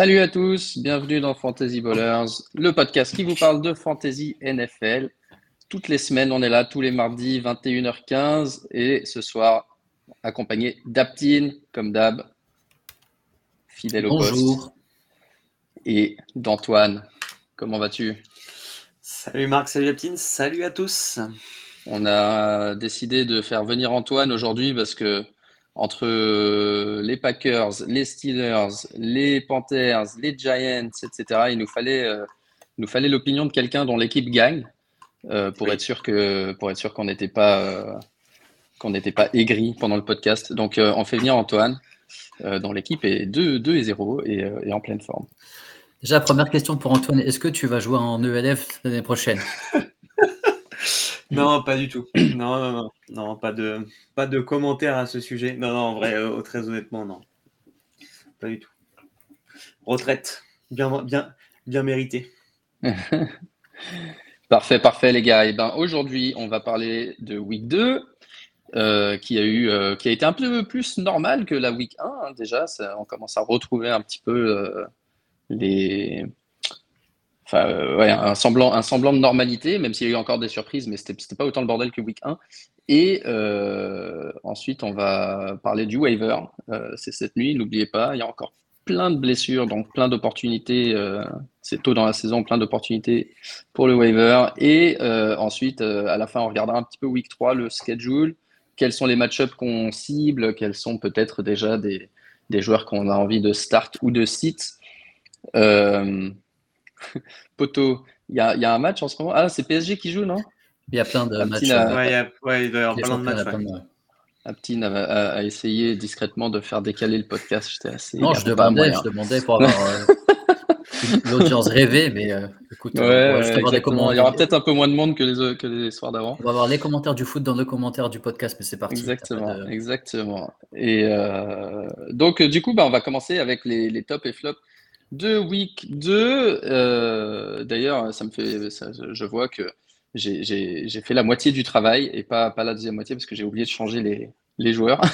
Salut à tous, bienvenue dans Fantasy Ballers, le podcast qui vous parle de Fantasy NFL. Toutes les semaines, on est là tous les mardis, 21h15. Et ce soir, accompagné d'Aptine, comme d'hab, fidèle au poste. Bonjour. Et d'Antoine. Comment vas-tu? Salut Marc, salut Aptine, salut à tous. On a décidé de faire venir Antoine aujourd'hui parce que entre les Packers, les Steelers, les Panthers, les Giants, etc., il nous fallait, euh, nous fallait l'opinion de quelqu'un dont l'équipe gagne euh, pour Oui. être sûr que pour être sûr qu'on n'était pas euh, qu'on n'était pas aigri pendant le podcast. Donc euh, on fait venir Antoine euh, dont l'équipe est 2, 2 et 0 et, euh, et en pleine forme. Déjà, première question pour Antoine. Est-ce que tu vas jouer en ELF l'année prochaine? Non, pas du tout. Non, non, non, pas de, pas commentaires à ce sujet. Non, non, en vrai, euh, très honnêtement, non. Pas du tout. Retraite, bien, bien, bien méritée. Parfait, parfait les gars. Et ben aujourd'hui, on va parler de week 2 euh, qui a eu euh, qui a été un peu plus normal que la week 1 hein, déjà, on commence à retrouver un petit peu les enfin euh, un semblant un semblant de normalité même s'il y a eu encore des surprises mais c'était c'était pas autant le bordel que week 1 et euh, ensuite on va parler du waiver Euh, c'est cette nuit, n'oubliez pas, il y a encore plein de blessures donc plein d'opportunités c'est tôt dans la saison, plein d'opportunités pour le waiver. Et ensuite, à la fin, on regardera un petit peu week 3, le schedule, quels sont les match-ups qu'on cible, quels sont peut-être déjà des, des joueurs qu'on a envie de start ou de sit? Poto, il y a, il y a un match en ce moment. Ah, c'est PSG qui joue, non? Il y a plein de Un matchs. petit, euh, Ouais, il y a- ouais, il doit y avoir les plein de matchs. ouais. plein de- Aptine a, a- a essayé discrètement de faire décaler le podcast. J'étais assez. Non, je demandais, je demandais pour avoir euh, l'audience rêvée, mais euh, écoute, Ouais, ouais. Il y aura peut-être un peu moins de monde que les, que les soirs d'avant. On va avoir les commentaires du foot dans le commentaire du podcast, mais c'est parti. Exactement, de- exactement. Et euh, donc, du coup, bah, on va commencer avec les, les tops et flops de week 2. Euh, d'ailleurs, ça me fait, ça- je vois que j'ai fait la moitié du travail et pas, pas la deuxième moitié parce que j'ai oublié de changer les, les joueurs.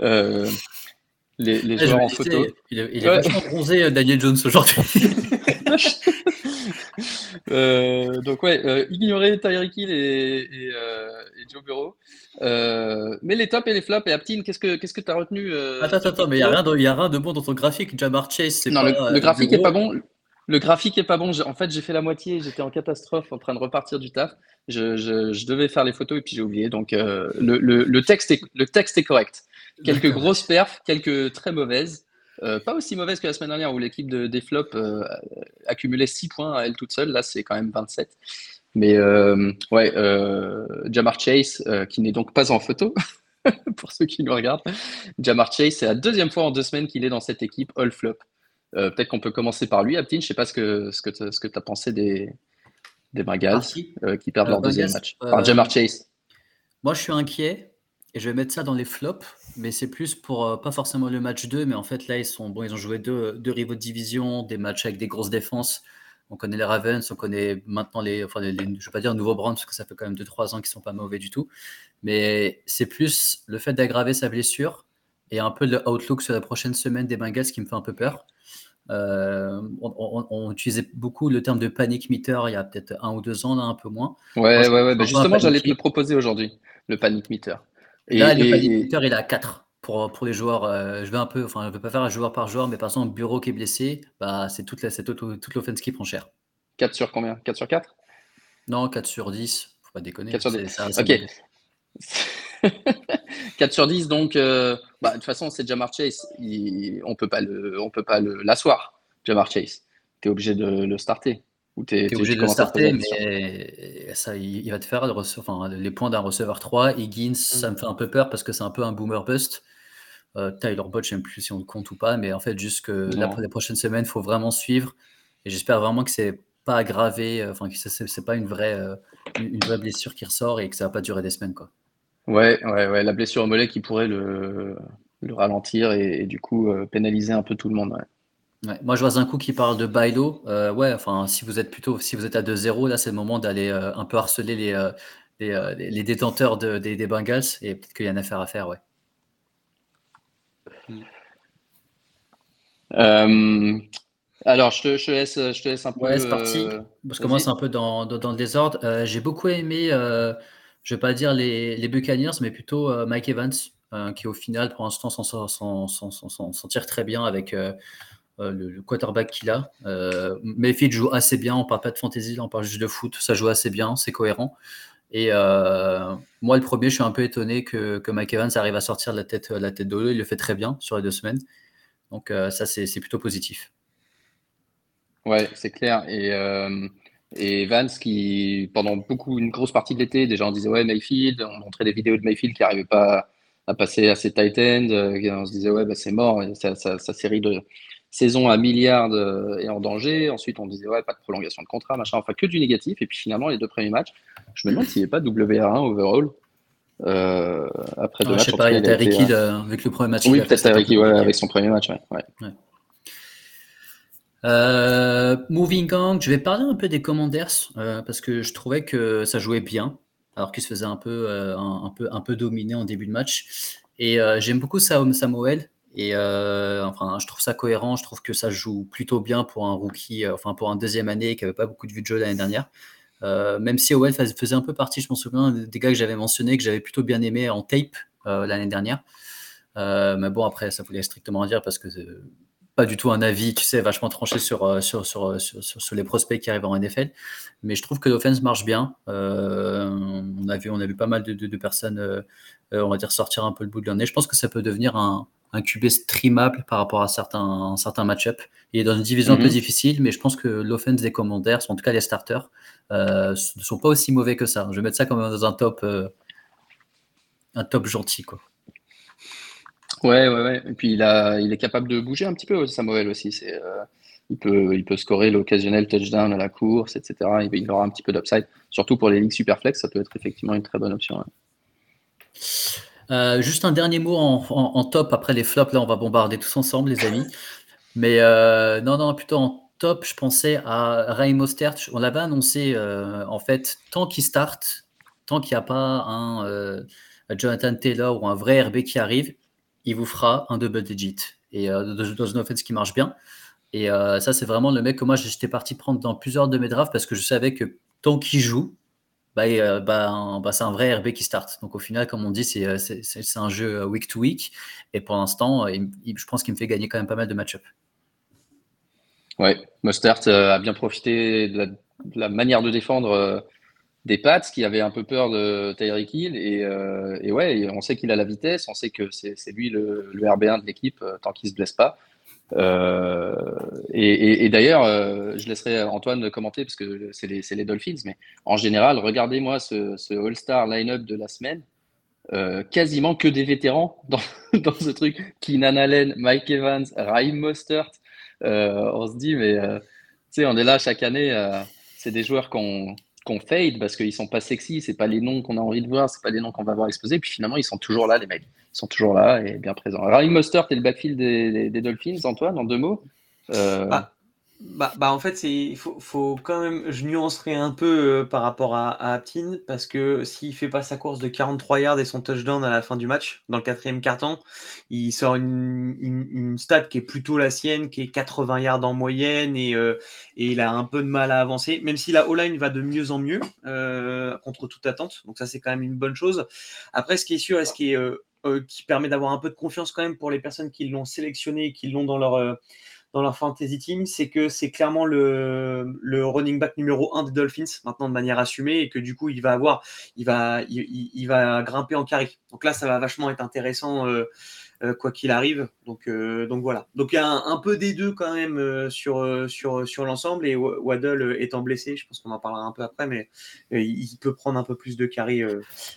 Euh, les, je joueurs en photo. Il il est Ouais. vachement bronzé, euh, Daniel Jones, aujourd'hui. Euh, donc ouais, euh, ignorer Tyreek Hill et, et, euh, et Joe Burrow. Euh, mais les tops et les flops, et Aptine, qu'est-ce que qu'est-ce que tu as retenu euh, attends, attends, mais il n'y a, 2? rien de- il y a rien de bon dans ton graphique. Jamar Chase, c'est Non, pas. le, le graphique est Burrow. pas bon. Le graphique est pas bon. En fait, j'ai fait la moitié. J'étais en catastrophe, en train de repartir du taf. Je, je- je devais faire les photos et puis j'ai oublié. Donc euh, le, le- le texte est, le texte est correct. Quelques grosses perfs, quelques très mauvaises. Euh, pas aussi mauvaises que la semaine dernière où l'équipe de, des flops euh, accumulait 6 points à elle toute seule. Là, c'est quand même 27. Mais euh, ouais, Jamar Chase, qui n'est donc pas en photo, pour ceux qui nous regardent. Jamar Chase, c'est la deuxième fois en deux semaines qu'il est dans cette équipe all flop. Peut-être qu'on peut commencer par lui, Aptine. Je sais pas ce que ce que tu as pensé des des Bengals qui perdent leur deuxième match. Par Jamar Chase. Moi, je suis inquiet et je vais mettre ça dans les flops, mais c'est plus pour euh, pas forcément le match 2, mais en fait, là, ils sont bon, ils ont joué deux, deux rivaux de division, des matchs avec des grosses défenses. On connaît les Ravens, on connaît maintenant les, enfin, les, les- je vais pas dire nouveaux Browns parce que ça fait quand même 2-3 ans qu'ils sont pas mauvais du tout, mais c'est plus le fait d'aggraver sa blessure et un peu le outlook sur la prochaine semaine des Bengals qui me fait un peu peur. Euh, on, on- on utilisait beaucoup le terme de panic meter il y a peut-être un ou deux ans, là, un peu moins. Ouais, ouais, ouais. Bah, justement, j'allais te le proposer aujourd'hui, le panic meter. Et, Là, le meter, il est à 4 pour, pour les joueurs. euh, je vais un peu, enfin, je ne vais pas faire un joueur par joueur, mais par exemple, Bureau qui est blessé, bah, c'est toute la- c'est toute, toute l'offense qui prend cher. 4 sur combien? 4 sur 4 Non, 4 sur 10, faut pas déconner. 4 sur c'est- 10. ça Ok. une blessure. 4 sur 10, donc euh, bah, de toute façon, c'est Jamar Chase. Il- on peut pas le, on peut pas le l'asseoir, Jamar Chase. Tu es obligé de le starter. Ou t'es, Tu es obligé de starter, mais ça, il, va te faire le rece- enfin, les points d'un receveur 3. Higgins, ça me fait un peu peur parce que c'est un peu un boomer bust. Euh, Tyler Bot, je ne sais plus si on le compte ou pas, mais en fait, juste que la- les prochaines semaines, il faut vraiment suivre. Et j'espère vraiment que c'est pas aggravé, euh, enfin, que c'est- pas une vraie, euh, une une vraie blessure qui ressort et que ça va pas durer des semaines. Quoi. Ouais, ouais, ouais, la blessure au mollet qui pourrait le, le ralentir et, et du coup euh, pénaliser un peu tout le monde. ouais. Ouais. Moi, je vois un coup qui parle de Bailo. Euh, ouais, enfin, si vous êtes plutôt, si vous êtes à 2-0, là, c'est le moment d'aller euh, un peu harceler les, euh, les, détenteurs de- des, des Bengals et peut-être qu'il y a une affaire à faire, ouais. alors, je te, laisse, je te laisse un peu. Ouais, c'est parti. Parce que moi, c'est un peu dans, dans, le désordre. J'ai beaucoup aimé, je vais pas dire les, les Buccaneers, mais plutôt Mike Evans, qui au final, pour l'instant, s'en tire très bien avec euh, le, quarterback qu'il a. Euh, Mayfield joue assez bien, on parle pas de fantasy, on parle juste de foot, ça joue assez bien, c'est cohérent. Et euh, moi, le premier, je suis un peu étonné que, que Mike Evans arrive à sortir la tête, la tête de l'eau. Il le fait très bien sur les deux semaines. Donc, ça, c'est plutôt positif. Ouais, c'est clair. Et, et Evans, qui, pendant beaucoup, une grosse partie de l'été, déjà, on disait Ouais, Mayfield, on montrait des vidéos de Mayfield qui n'arrivait pas à, passer à ses tight ends. on se disait Ouais, bah, c'est mort. sa, série de, saison à milliards et en danger. Ensuite, on disait, ouais, pas de prolongation de contrat, machin, enfin, que du négatif. Et puis finalement, les deux premiers matchs, je me demande s'il n'y a pas WR1 overall. Euh, après deux matchs. Je sais pas, il y a Ricky euh, avec le premier match. Oui, peut-être Ricky, ouais, avec son premier match. Ouais, euh, moving on, je vais parler un peu des Commanders parce que je trouvais que ça jouait bien alors qu'ils se faisaient un peu, un, peu, un peu dominer en début de match. Et j'aime beaucoup Samuel. Et euh, enfin, je trouve ça cohérent. Je trouve que ça joue plutôt bien pour un rookie, euh, enfin pour un deuxième année qui n'avait pas beaucoup de vue de jeu l'année dernière. Euh, même si Owell faisait un peu partie, je m'en souviens, des gars que j'avais mentionné, que j'avais plutôt bien aimé en tape l'année dernière. mais bon, après, ça voulait strictement dire parce que pas du tout un avis, tu sais, vachement tranché sur, sur, sur, sur, les prospects qui arrivent en NFL. Mais je trouve que l'offense marche bien. on, a vu, on a vu pas mal de, de, personnes, on va dire, sortir un peu le bout de leur nez. Je pense que ça peut devenir un, un QB streamable par rapport à certains, certains match-up. Il est dans une division un peu mhm. difficile, mais je pense que l'offense des commandeurs, en tout cas les starters, euh, ne sont pas aussi mauvais que ça. Je vais mettre ça comme dans un top, euh, un top gentil. Quoi. Ouais, ouais, ouais. Et puis il, a, il est capable de bouger un petit peu, Samuel aussi. C'est, euh, il, peut, il peut scorer l'occasionnel touchdown à la course, etc. Il, il aura un petit peu d'upside. Surtout pour les ligues superflex, ça peut être effectivement une très bonne option. Euh, juste un dernier mot en, top après les flops. Là, on va bombarder tous ensemble, les amis. Mais euh, non, non, plutôt en top, je pensais à Ray Mostert. On l'avait annoncé, euh, en fait, tant qu'il start, tant qu'il n'y a pas un Jonathan Taylor ou un vrai RB qui arrive, il vous fera un double digit. Et dans une offense qui marche bien. Et ça, c'est vraiment le mec que moi, j'étais parti prendre dans plusieurs de mes drafts parce que je savais que tant qu'il joue, bah, euh, bah, bah, c'est un vrai RB qui start. Donc au final, comme on dit, c'est euh, un jeu euh, week to week. Et pour l'instant, je pense qu'il me fait gagner quand même pas mal de match-up. Ouais, Mustard a bien profité de la, manière de défendre des Pats qui avaient un peu peur de Tyreek Hill. Et, et ouais, on sait qu'il a la vitesse, on sait que c'est lui le, le RB1 de l'équipe tant qu'il ne se blesse pas. Euh, et, d'ailleurs, euh, je laisserai Antoine commenter parce que c'est les, Dolphins, mais en général, regardez-moi ce, All-Star line-up de la semaine. Euh, quasiment que des vétérans dans, dans, ce truc. Keenan Allen, Mike Evans, Raheem Mostert. on se dit, mais tu sais, on est là chaque année. c'est des joueurs qu'on qu'on fade parce qu'ils sont pas sexy, c'est pas les noms qu'on a envie de voir, c'est pas les noms qu'on va voir exposés. Puis finalement, ils sont toujours là, les mecs. Ils sont toujours là et bien présents. Raheem Mostert et le backfield des, des, Dolphins, Antoine, en deux mots. Euh... Bah, bah, bah, en fait, il faut, quand même, je nuancerai un peu euh, par rapport à, Aptin, parce que s'il fait pas sa course de 43 yards et son touchdown à la fin du match, dans le quatrième carton, il sort une, une, stat qui est plutôt la sienne, qui est 80 yards en moyenne, et, euh, et il a un peu de mal à avancer, même si la O-line va de mieux en mieux, euh, contre toute attente, donc ça c'est quand même une bonne chose. Après, ce qui est sûr et ce qui, est, permet d'avoir un peu de confiance quand même pour les personnes qui l'ont sélectionné et qui l'ont dans leur dans leur fantasy team, c'est que c'est clairement le, le, running back numéro 1 des Dolphins, maintenant de manière assumée, et que du coup, il va avoir, il va, il, il va grimper en carry. Donc là, ça va vachement être intéressant, euh, euh, quoi qu'il arrive. Donc, euh, donc voilà. Donc il y a un, peu des deux quand même sur, sur, sur l'ensemble, et Waddle étant blessé, je pense qu'on en parlera un peu après, mais il peut prendre un peu plus de carry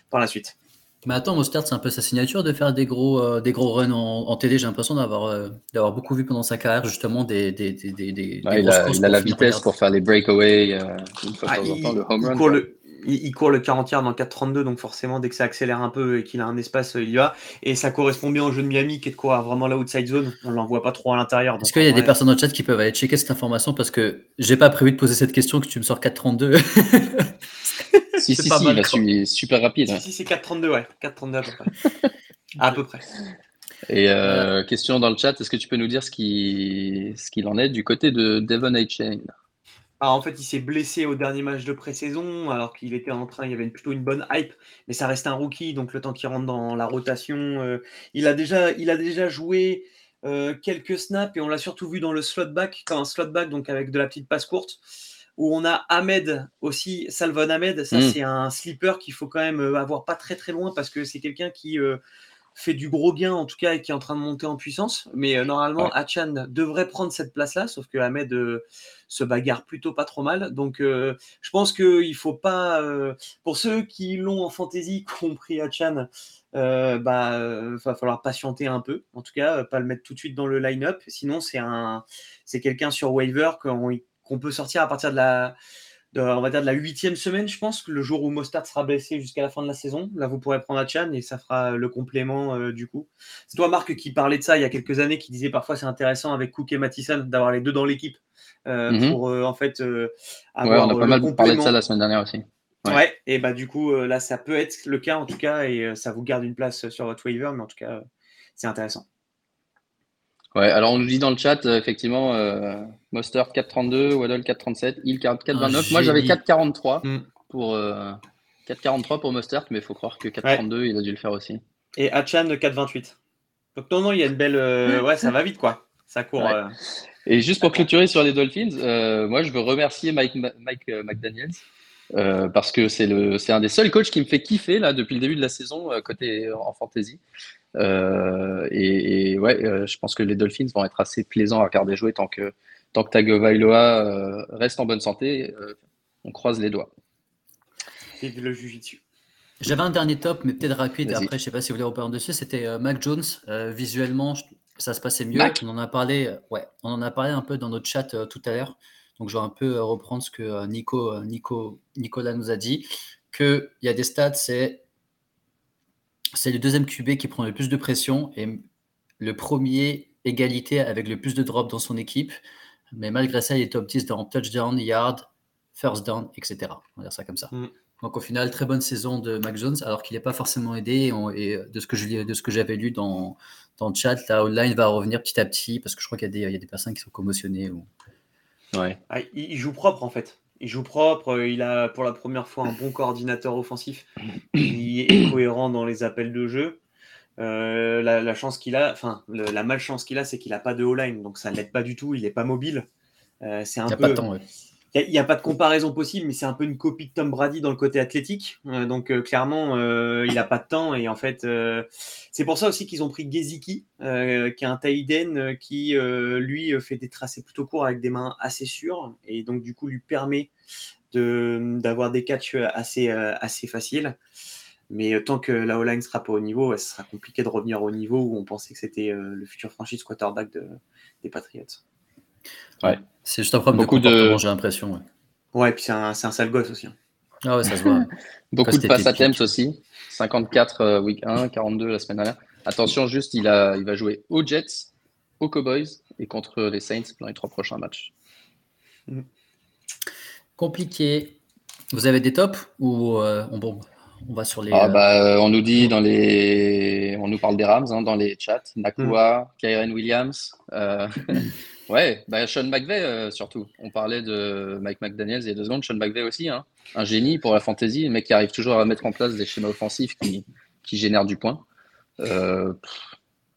par la suite. Mais attends, Mostert, c'est un peu sa signature de faire des gros, euh, des gros runs en, en télé. J'ai l'impression d'avoir, euh, d'avoir beaucoup vu pendant sa carrière, justement, des. des, des, des, des ouais, il, a, il a, la vitesse pour faire les breakaways euh, une fois ah, de temps en temps, le home run. Court le, il, il, court le 40 yards dans 4,32, donc forcément, dès que ça accélère un peu et qu'il a un espace, il y va. Et ça correspond bien au jeu de Miami, qui est de quoi vraiment la outside zone. On l'envoie pas trop à l'intérieur. Est-ce qu'il y a des personnes dans le chat qui peuvent aller checker cette information? Parce que j'ai pas prévu de poser cette question, que tu me sors 4,32. Si, si, si, il a su, super rapide. Si, si, c'est 4,32, ouais. 4,32 à peu près. à peu près. Et euh, question dans le chat, est-ce que tu peux nous dire ce qu'il ce en est du côté de Devon Chain ah, en fait, il s'est blessé au dernier match de pré-saison, alors qu'il était en train, il y avait plutôt une bonne hype, mais ça reste un rookie, donc le temps qu'il rentre dans la rotation, euh, il, a déjà, il a déjà joué euh, quelques snaps et on l'a surtout vu dans le slot back, quand un slot back, donc avec de la petite passe courte, où on a Ahmed aussi, Salvon Ahmed, ça mm. c'est un sleeper qu'il faut quand même euh, avoir pas très très loin parce que c'est quelqu'un qui fait du gros gain en tout cas et qui est en train de monter en puissance. Mais euh, normalement, Hachan devrait prendre cette place-là, sauf que Ahmed euh, se bagarre plutôt pas trop mal. Donc euh, je pense qu'il faut pas, pour ceux qui l'ont en fantasy, compris Hachan, bah va falloir patienter un peu. En tout cas, pas le mettre tout de suite dans le line-up. Sinon, c'est un, c'est quelqu'un sur waiver qu'on peut sortir à partir de la de, on va dire de la huitième semaine, je pense, le jour où Mostard sera blessé jusqu'à la fin de la saison. Là, vous pourrez prendre Chan et ça fera le complément euh, du coup. C'est toi, Marc, qui parlait de ça il y a quelques années, qui disait parfois c'est intéressant avec Cook et Mattison d'avoir les deux dans l'équipe euh, mhm. pour euh, en fait avoir. Ouais, on a pas mal parlé de ça la semaine dernière aussi. Ouais. et bah du coup là ça peut être le cas en tout cas et ça vous garde une place sur votre waiver, mais en tout cas c'est intéressant. Ouais, alors on nous dit dans le chat, euh, effectivement, euh, Mostert 432, Waddle 437, Il 429. Ah, Moi j'avais 443 hmm. pour 443 euh, pour Mostert, mais il faut croire que 432, il a dû le faire aussi. Et Hachan 428. Donc non, non, il y a une belle. ouais, ça va vite quoi. Ça court. Et juste pour clôturer sur les Dolphins, moi je veux remercier Mike, Mike McDaniels. Parce que c'est un des seuls coachs qui me fait kiffer là depuis le début de la saison côté en fantasy. Euh, et, ouais, euh, je pense que les Dolphins vont être assez plaisants à regarder jouer tant que, tant que Tagovailoa euh, reste en bonne santé. on croise les doigts. Et le dessus. J'avais un dernier top, mais peut-être rapide. Après, je sais pas si vous voulez reparler dessus. C'était Mac Jones. visuellement, ça se passait mieux. On en a parlé. ouais, on en a parlé un peu dans notre chat tout à l'heure. Donc, je vais un peu reprendre ce que Nico, Nico, Nicolas nous a dit. Qu'il y a des stats, c'est c'est le deuxième QB qui prend le plus de pression et le premier égalité avec le plus de drop dans son équipe. Mais malgré ça, il est top 10 dans touchdown, yard, first down, etc. On va dire ça comme ça. Mm. Donc au final, très bonne saison de Mac Jones, alors qu'il n'est pas forcément aidé. Et, de ce que je, de ce que j'avais lu dans, dans le chat, la online va revenir petit à petit parce que je crois qu'il y, y, a des personnes qui sont commotionnées. Ou... Ouais. Ah, il joue propre en fait il joue propre, euh, il a pour la première fois un bon coordinateur offensif, il est cohérent dans les appels de jeu. Euh, la, chance qu'il a, enfin la malchance qu'il a, c'est qu'il n'a pas de O-line, donc ça ne l'aide pas du tout, il n'est pas mobile. Euh, c'est un peu. Pas de temps, il n'y a, pas de comparaison possible, mais c'est un peu une copie de Tom Brady dans le côté athlétique. Euh, donc euh, clairement, euh, il n'a pas de temps. Et en fait, c'est pour ça aussi qu'ils ont pris Geziki, qui est un Taïden qui, lui, fait des tracés plutôt courts avec des mains assez sûres. Et donc, du coup, lui permet d'avoir des catchs assez, faciles. Mais tant que la O-line sera pas au niveau, ce sera compliqué de revenir au niveau où on pensait que c'était le futur franchise quarterback des Patriots. Ouais. C'est juste un problème Beaucoup de j'ai l'impression. Ouais. ouais, et puis c'est un, un, sale gosse aussi. Hein. Ah ouais, ça se voit. Beaucoup de passes à temps aussi. 54 euh, week 1, 42 la semaine dernière. Attention, juste, il, a, il va jouer aux Jets, aux Cowboys et contre les Saints dans les trois prochains matchs. Mm. Compliqué. Vous avez des tops ou euh, on, bon, on va sur les. Ah, bah, euh, on nous dit dans les. On nous parle des Rams hein, dans les chats. Nakua, mm. Kyren Williams. Ouais, bah Sean McVay euh, surtout. On parlait de Mike McDaniels il y a deux secondes, Sean McVay aussi, hein. un génie pour la fantasy, un mec qui arrive toujours à mettre en place des schémas offensifs qui, qui génèrent du point. Euh,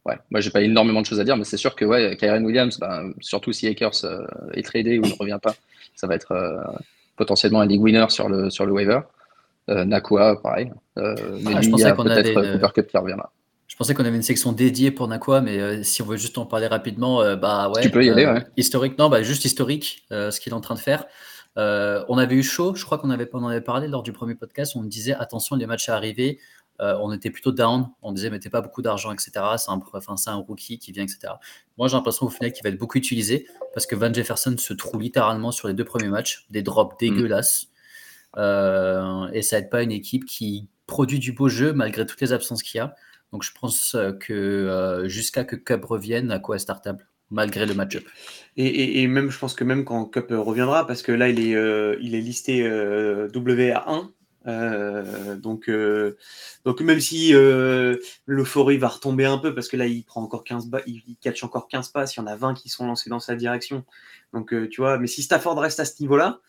ouais, moi j'ai pas énormément de choses à dire, mais c'est sûr que ouais, Kyren Williams, bah, surtout si Akers euh, est tradé ou ne revient pas, ça va être potentiellement un league winner sur le, sur le waiver. Nakua, pareil. mais ah, lui, il y a peut-être Cooper Cup qui reviendra. Je pensais qu'on avait une section dédiée pour Nakua, mais euh, si on veut juste en parler rapidement, euh, bah ouais. Tu peux y aller, euh, ouais. Historique, non, bah juste historique, ce qu'il est en train de faire. on avait eu chaud, je crois qu'on avait, on avait parlé lors du premier podcast, on disait attention, les matchs à arriver. on était plutôt down, on disait mettez pas beaucoup d'argent, etc. C'est un, enfin, un rookie qui vient, etc. Moi j'ai l'impression au final qu'il va être beaucoup utilisé parce que Van Jefferson se trouve littéralement sur les deux premiers matchs, des drops mm. dégueulasses. et ça n'aide pas une équipe qui produit du beau jeu malgré toutes les absences qu'il y a. Donc je pense euh, que euh, jusqu'à que Cup revienne, à quoi est startable malgré le match-up. Et, même, je pense que même quand Cup reviendra, parce que là, il est, euh, il est listé WA1, Euh, donc, euh, donc même si l'euphorie va retomber un peu parce que là il prend encore 15 il, catch encore 15 passes, il y en a 20 qui sont lancés dans sa direction. Donc tu vois, mais si Stafford reste à ce niveau-là,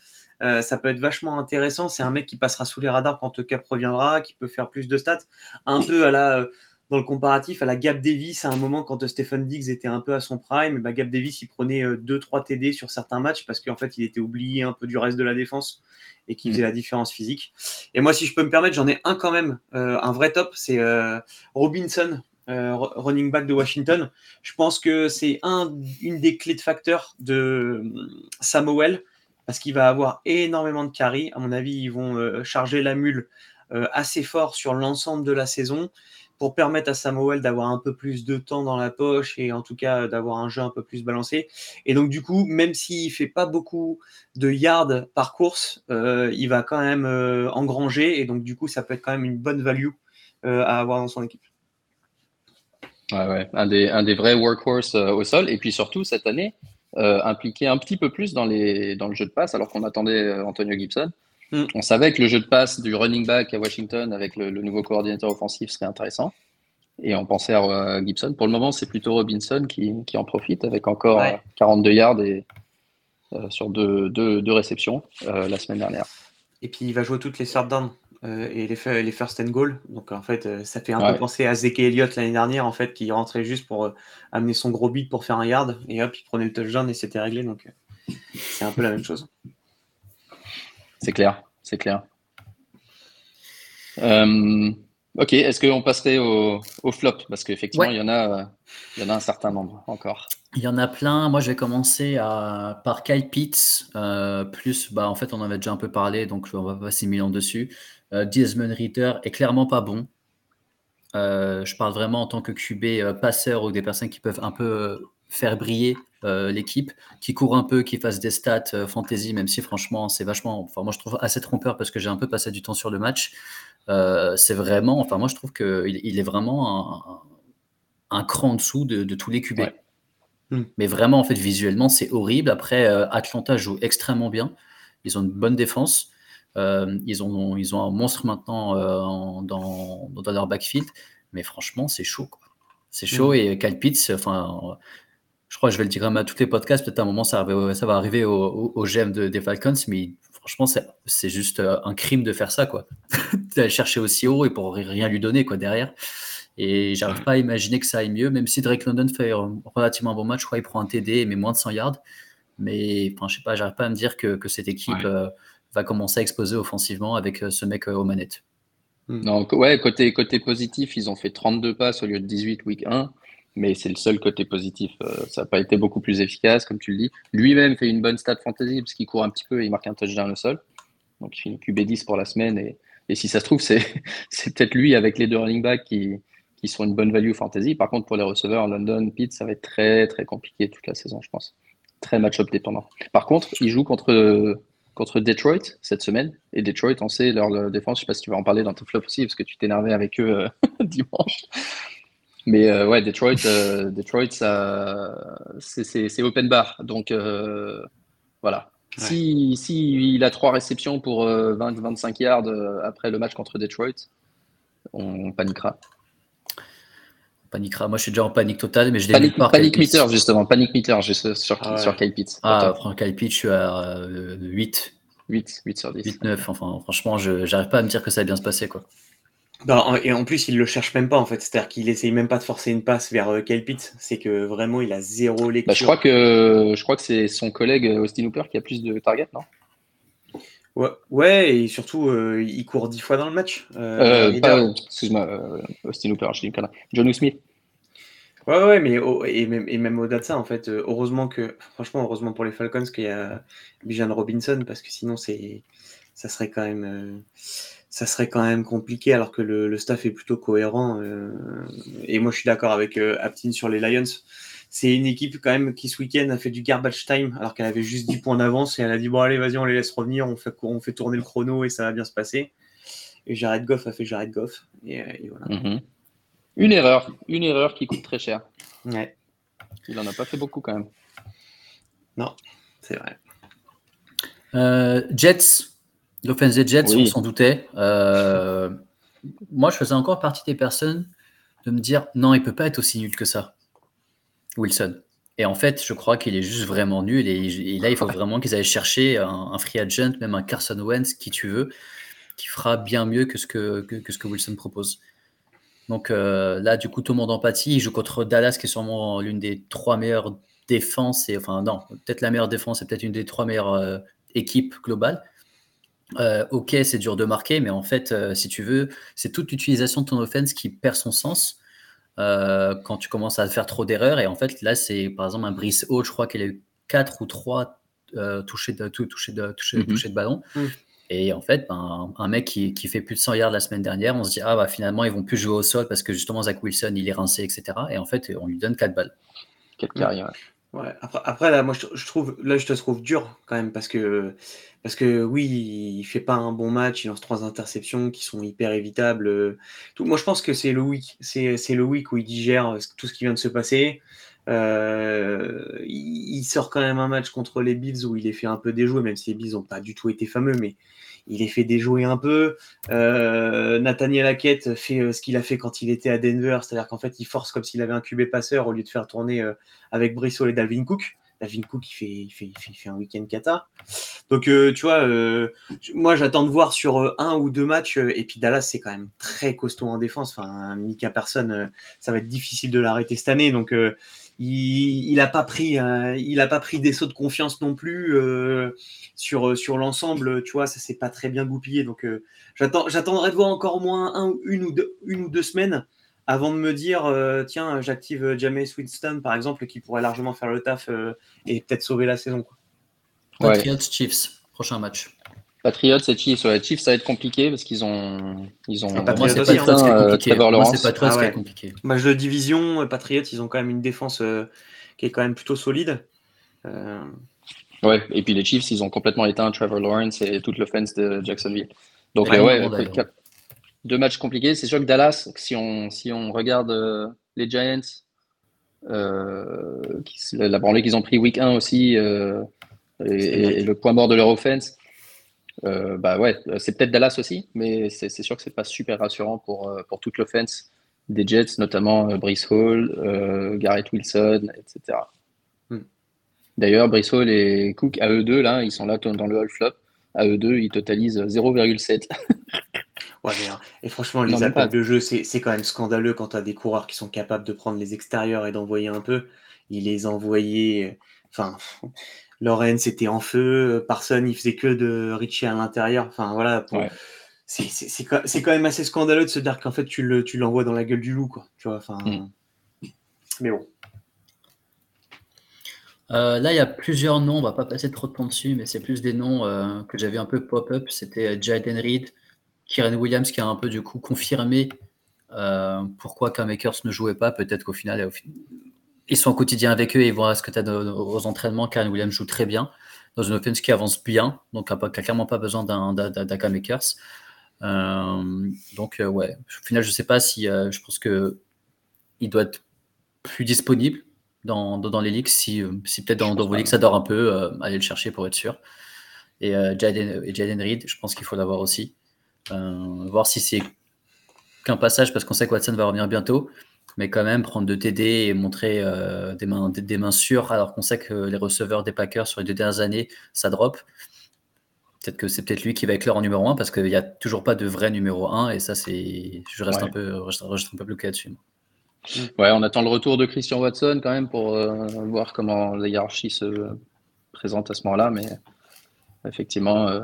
ça peut être vachement intéressant. C'est un mec qui passera sous les radars quand Cap reviendra, qui peut faire plus de stats, un peu à la dans le comparatif à la Gap Davis à un moment quand Stephen Diggs était un peu à son prime, bah, Gap Davis il prenait 2-3 TD sur certains matchs parce qu'en fait il était oublié un peu du reste de la défense et qui mm. faisait la différence physique. Et moi, si je peux me permettre, j'en ai un quand même, euh, un vrai top, c'est euh, Robinson, euh, running back de Washington. Je pense que c'est un, une des clés de facteur de Samuel parce qu'il va avoir énormément de carry. À mon avis, ils vont charger la mule assez fort sur l'ensemble de la saison pour permettre à Samuel d'avoir un peu plus de temps dans la poche et en tout cas d'avoir un jeu un peu plus balancé. Et donc du coup, même s'il fait pas beaucoup de yards par course, euh, il va quand même euh, engranger et donc du coup, ça peut être quand même une bonne value euh, à avoir dans son équipe. Un, des, vrais workhorse au sol. Et puis surtout, cette année, impliqué un petit peu plus dans le jeu de passe alors qu'on attendait Antonio Gibson. Mm. On savait que le jeu de passe du running back à Washington avec le, nouveau coordinateur offensif serait intéressant. Et on pensait à Gibson. Pour le moment, c'est plutôt Robinson qui, en profite avec encore 42 yards et, euh, sur deux, réceptions euh, la semaine dernière. Et puis il va jouer toutes les third down euh, et les, les, first and goal. Donc en fait, ça fait un peu penser à Zeke Elliott l'année dernière, en fait, qui rentrait juste pour amener son gros beat pour faire un yard. Et hop, il prenait le touchdown et c'était réglé. Donc c'est un peu la même chose. C'est clair, c'est clair. Euh, ok, est-ce qu'on passerait au, flop? Parce qu'effectivement, il, y en a, il y en a un certain nombre encore. Il y en a plein. Moi, je vais commencer à, par Kyle Pitts. Euh, plus, bah, en fait, on en avait déjà un peu parlé, donc on va passer millions dessus. Euh, Desmond Ritter est clairement pas bon. Euh, je parle vraiment en tant que QB passeur ou des personnes qui peuvent un peu faire briller euh, l'équipe, qui court un peu, qui fasse des stats euh, fantasy, même si franchement c'est vachement, enfin moi je trouve assez trompeur parce que j'ai un peu passé du temps sur le match. Euh, c'est vraiment, enfin moi je trouve qu'il il est vraiment un, cran en dessous de, tous les QB. Hmm. Mais vraiment en fait visuellement c'est horrible. Après Atlanta joue extrêmement bien, ils ont une bonne défense. ils, ont, ils ont un monstre maintenant dans, dans, leur backfield, mais franchement, c'est chaud. C'est chaud hmm. et Kyle Pitts, enfin, je crois que je vais le dire à tous les podcasts, peut-être à un moment ça, ça va arriver au, au, GM des Falcons, mais franchement, c'est juste euh, un crime de faire ça, quoi. D'aller chercher aussi haut et pour rien lui donner, quoi, derrière. Et j'arrive pas à imaginer que ça aille mieux, même si Drake London fait un relativement bon match, je crois qu'il prend un TD et met moins de 100 yards. Mais enfin, je sais pas, j'arrive pas à me dire que, que cette équipe euh, va commencer à exploser offensivement avec euh, ce mec aux manettes. Non, ouais, côté, côté positif, ils ont fait 32 passes au lieu de 18 week 1 mais c'est le seul côté positif. Euh, ça n'a pas été beaucoup plus efficace, comme tu le dis. Lui-même fait une bonne stat fantasy parce qu'il court un petit peu et il marque un touchdown au sol. Donc il finit QB10 pour la semaine. Et, si ça se trouve, c'est, c'est peut-être lui avec les deux running backs qui, qui sont une bonne value fantasy. Par contre, pour les receveurs, London, Pitt, ça va être très très compliqué toute la saison, je pense. Très match-up dépendant. Par contre, il joue contre, contre Detroit cette semaine. Et Detroit, on sait, leur défense, je ne sais pas si tu vas en parler dans ton flop aussi, parce que tu t'énervais avec eux euh, dimanche. Mais euh, ouais, Detroit, euh, Detroit c'est open bar. Donc euh, voilà. Si, si, il a trois réceptions pour 20-25 yards après le match contre Detroit, on paniquera. On paniquera. Moi, je suis déjà en panique totale, mais je Panique, panique meter, justement. Panique meter sur, sur, ah sur Kyle Pitts. Ah, Kyle Pitts, je suis à 8. 8, 8 sur 10. 8, 9. Enfin, franchement, je n'arrive pas à me dire que ça va bien se passer. quoi. Bah, et en plus, il le cherche même pas en fait. C'est-à-dire qu'il essaye même pas de forcer une passe vers euh, C'est que vraiment, il a zéro lecture. Bah, je crois que je crois que c'est son collègue euh, Austin Hooper qui a plus de targets, non? Ouais, ouais, et surtout, euh, il court dix fois dans le match. Euh, excuse-moi, Austin Hooper, je dis une John Smith. Ouais, ouais, mais et même, et même au-delà de ça, en fait, heureusement que, franchement, heureusement pour les Falcons qu'il y a Bijan Robinson, parce que sinon, c'est, ça serait quand même ça serait quand même compliqué alors que le, staff est plutôt cohérent. Euh, et moi, je suis d'accord avec euh, Aptin sur les Lions. C'est une équipe quand même qui ce week-end a fait du garbage time alors qu'elle avait juste 10 points d'avance et elle a dit bon allez vas-y on les laisse revenir, on fait, on fait tourner le chrono et ça va bien se passer. Et Jared Goff a fait Jared Goff. Et, euh, voilà. Mhm. Une erreur, une erreur qui coûte très cher. Ouais. Il en a pas fait beaucoup quand même. Non, c'est vrai. Jets, L'offense des Jets, on s'en doutait. Euh, moi, je faisais encore partie des personnes de me dire non, il peut pas être aussi nul que ça, Wilson. Et en fait, je crois qu'il est juste vraiment nul. Et, là, il faut vraiment qu'ils aillent chercher un, free agent, même un Carson Wentz, qui tu veux, qui fera bien mieux que ce que, que, ce que Wilson propose. Donc euh, là, du coup, tout le monde empathie. Il joue contre Dallas, qui est sûrement l'une des trois meilleures défenses. Et, enfin, non, peut-être la meilleure défense et peut-être une des trois meilleures euh, équipes globales. Euh, ok, c'est dur de marquer, mais en fait, si tu veux, c'est toute l'utilisation de ton offense qui perd son sens. Euh, quand tu commences à faire trop d'erreurs. Et en fait, là, c'est par exemple un Brice Hall, je crois qu'il a eu 4 ou 3 euh, touchés, de, touchés, de, touchés, mhm. de ballon. Mhm. Et en fait, ben, un mec qui, qui, fait plus de 100 yards la semaine dernière, on se dit, ah bah finalement, ils vont plus jouer au sol parce que justement, Zach Wilson, il est rincé, etc. Et en fait, on lui donne 4 balles. 4 carrières. Ouais, après, après, là, moi, je, trouve, là, je te trouve dur quand même parce que, parce que oui, il fait pas un bon match, il lance trois interceptions qui sont hyper évitables. Tout. Moi, je pense que c'est le week, où il digère tout ce qui vient de se passer. Euh, il sort quand même un match contre les Bills où il est fait un peu déjouer, même si les Bills n'ont pas du tout été fameux, mais il est fait déjouer un peu. Euh, Nathaniel Hackett fait euh, ce qu'il a fait quand il était à Denver, c'est-à-dire qu'en fait, il force comme s'il avait un QB passeur au lieu de faire tourner euh, avec Brissot et Dalvin Cook. Dalvin Cook, il fait, un week-end kata. Donc, tu vois, moi, j'attends de voir sur un ou deux matchs. et puis, Dallas, c'est quand même très costaud en défense. Enfin, Mika Personne, ça va être difficile de l'arrêter cette année. Donc, il n'a pas pris pas pris des sauts de confiance non plus euh, sur euh, sur l'ensemble tu vois ça s'est pas très bien goupillé donc euh, j'attends j'attendrai de voir encore moins un, une ou deux semaines avant de me dire tiens j'active James Winston par exemple qui pourrait largement faire le taf et peut-être sauver la saison. Patriots Chiefs prochain match Patriots et Chiefs, ouais, Chiefs, ça va être compliqué parce qu'ils ont, ils ont. Ah, moi, c'est pas Trevor Lawrence. Moi, c'est pas ah, ouais. compliqué. Match de division, Patriots, ils ont quand même une défense euh, qui est quand même plutôt solide. Euh... Ouais, et puis les Chiefs, ils ont complètement éteint Trevor Lawrence et toute l'offense de Jacksonville. Donc, ouais, ouais deux matchs compliqués. C'est sûr que Dallas, si on, si on regarde euh, les Giants, euh, qui, la branlée qu'ils ont pris week 1 aussi, et, et, le point mort de leur offense. Euh, bah ouais, c'est peut-être Dallas aussi, mais c'est sûr que c'est pas super rassurant pour, euh, pour toute l'offense des Jets, notamment euh, Brice Hall, Garrett Wilson, etc. Hmm. D'ailleurs, Brice Hall et Cook, à eux deux, là, ils sont là dans le Hall Flop. À eux deux, ils totalisent 0,7. ouais, hein, et franchement, les appels de jeu, c'est quand même scandaleux quand tu as des coureurs qui sont capables de prendre les extérieurs et d'envoyer un peu. Ils les envoyaient. Enfin, Lorenz c'était en feu, Parson il faisait que de Richie à l'intérieur. Enfin voilà, c'est quand même assez scandaleux de se dire qu'en fait tu l'envoies dans la gueule du loup, quoi. Tu vois, enfin. Mm. Mais bon. Euh, là, il y a plusieurs noms, on va pas passer trop de temps dessus, mais c'est plus des noms euh, que j'avais un peu pop-up. C'était euh, Jaden Reed, Kieran Williams qui a un peu du coup confirmé pourquoi Cam Akers ne jouait pas. Peut-être qu'au final, ils sont au quotidien avec eux et ils voient ce que tu as aux entraînements. Karen Williams joue très bien dans une offense qui avance bien, donc qui n'a clairement pas besoin d'un Makers. Euh, donc, euh, ouais, au final, je ne sais pas si euh, je pense qu'il doit être plus disponible dans, dans, les ligues. Si, si peut-être dans, dans vos ligues ça dort un peu, allez le chercher pour être sûr. Et Jaden, Reed, je pense qu'il faut l'avoir aussi. voir si c'est qu'un passage parce qu'on sait que Watson va revenir bientôt mais quand même prendre de TD et montrer euh, des, mains, des, mains sûres, alors qu'on sait que les receveurs des Packers sur les deux dernières années, ça drop. Peut-être que c'est peut-être lui qui va éclore en numéro 1 parce qu'il n'y a toujours pas de vrai numéro 1 et ça, c'est je reste, un, peu, reste, un peu bloqué là-dessus. Ouais, on attend le retour de Christian Watson quand même pour euh, voir comment la hiérarchie se présente à ce moment-là, mais effectivement, euh,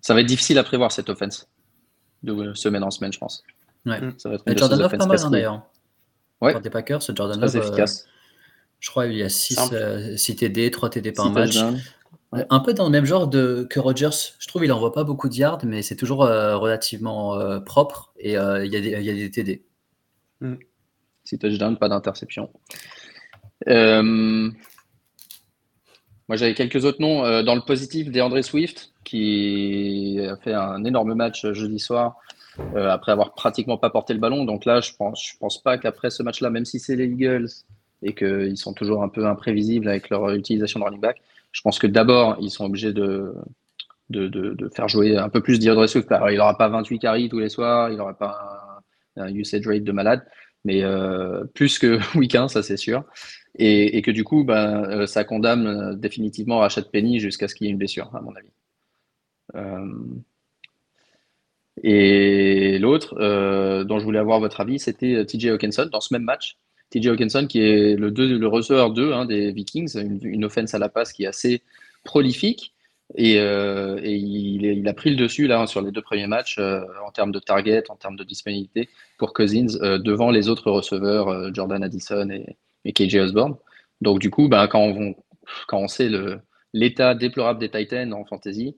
ça va être difficile à prévoir cette offense de semaine en semaine, je pense. Ouais. Mm. Ça va être Jordan Love, pas mal hein, d'ailleurs. Ouais. des Packers, ce Jordan Love. efficace. je crois qu'il y a 6 euh, TD, 3 TD par match. Un peu dans le même genre de, que Rogers. Je trouve qu'il n'envoie pas beaucoup de yards, mais c'est toujours euh, relativement euh, propre et il y, a des, y a des TD. Mm. 6 touchdowns, pas d'interception. moi, j'avais quelques autres noms. dans le positif, DeAndre Swift, qui a fait un énorme match jeudi soir euh, après avoir pratiquement pas porté le ballon. Donc là, je pense, pense pas qu'après ce match-là, même si c'est les Eagles et qu'ils sont toujours un peu imprévisibles avec leur utilisation de running back, je pense que d'abord, ils sont obligés de, de, faire jouer un peu plus d'Iodre Swift. il n'aura pas 28 carries tous les soirs, il n'aura pas un, usage rate de malade, mais plus que week 1, ça c'est sûr. Et, que du coup, ben, ça condamne définitivement Rachat Penny jusqu'à ce qu'il y ait une blessure, à mon avis. Et l'autre, dont je voulais avoir votre avis, c'était TJ Hawkinson dans ce même match. TJ Hawkinson, qui est le, le receveur 2 hein, des Vikings, une, offense à la passe qui est assez prolifique. Et, euh, il, a pris le dessus là sur les deux premiers matchs euh, en termes de target, en termes de disponibilité pour Cousins euh, devant les autres receveurs, Jordan Addison et, KJ Osborne. Donc du coup, ben, quand, on, quand on sait l'état déplorable des Titans en fantasy,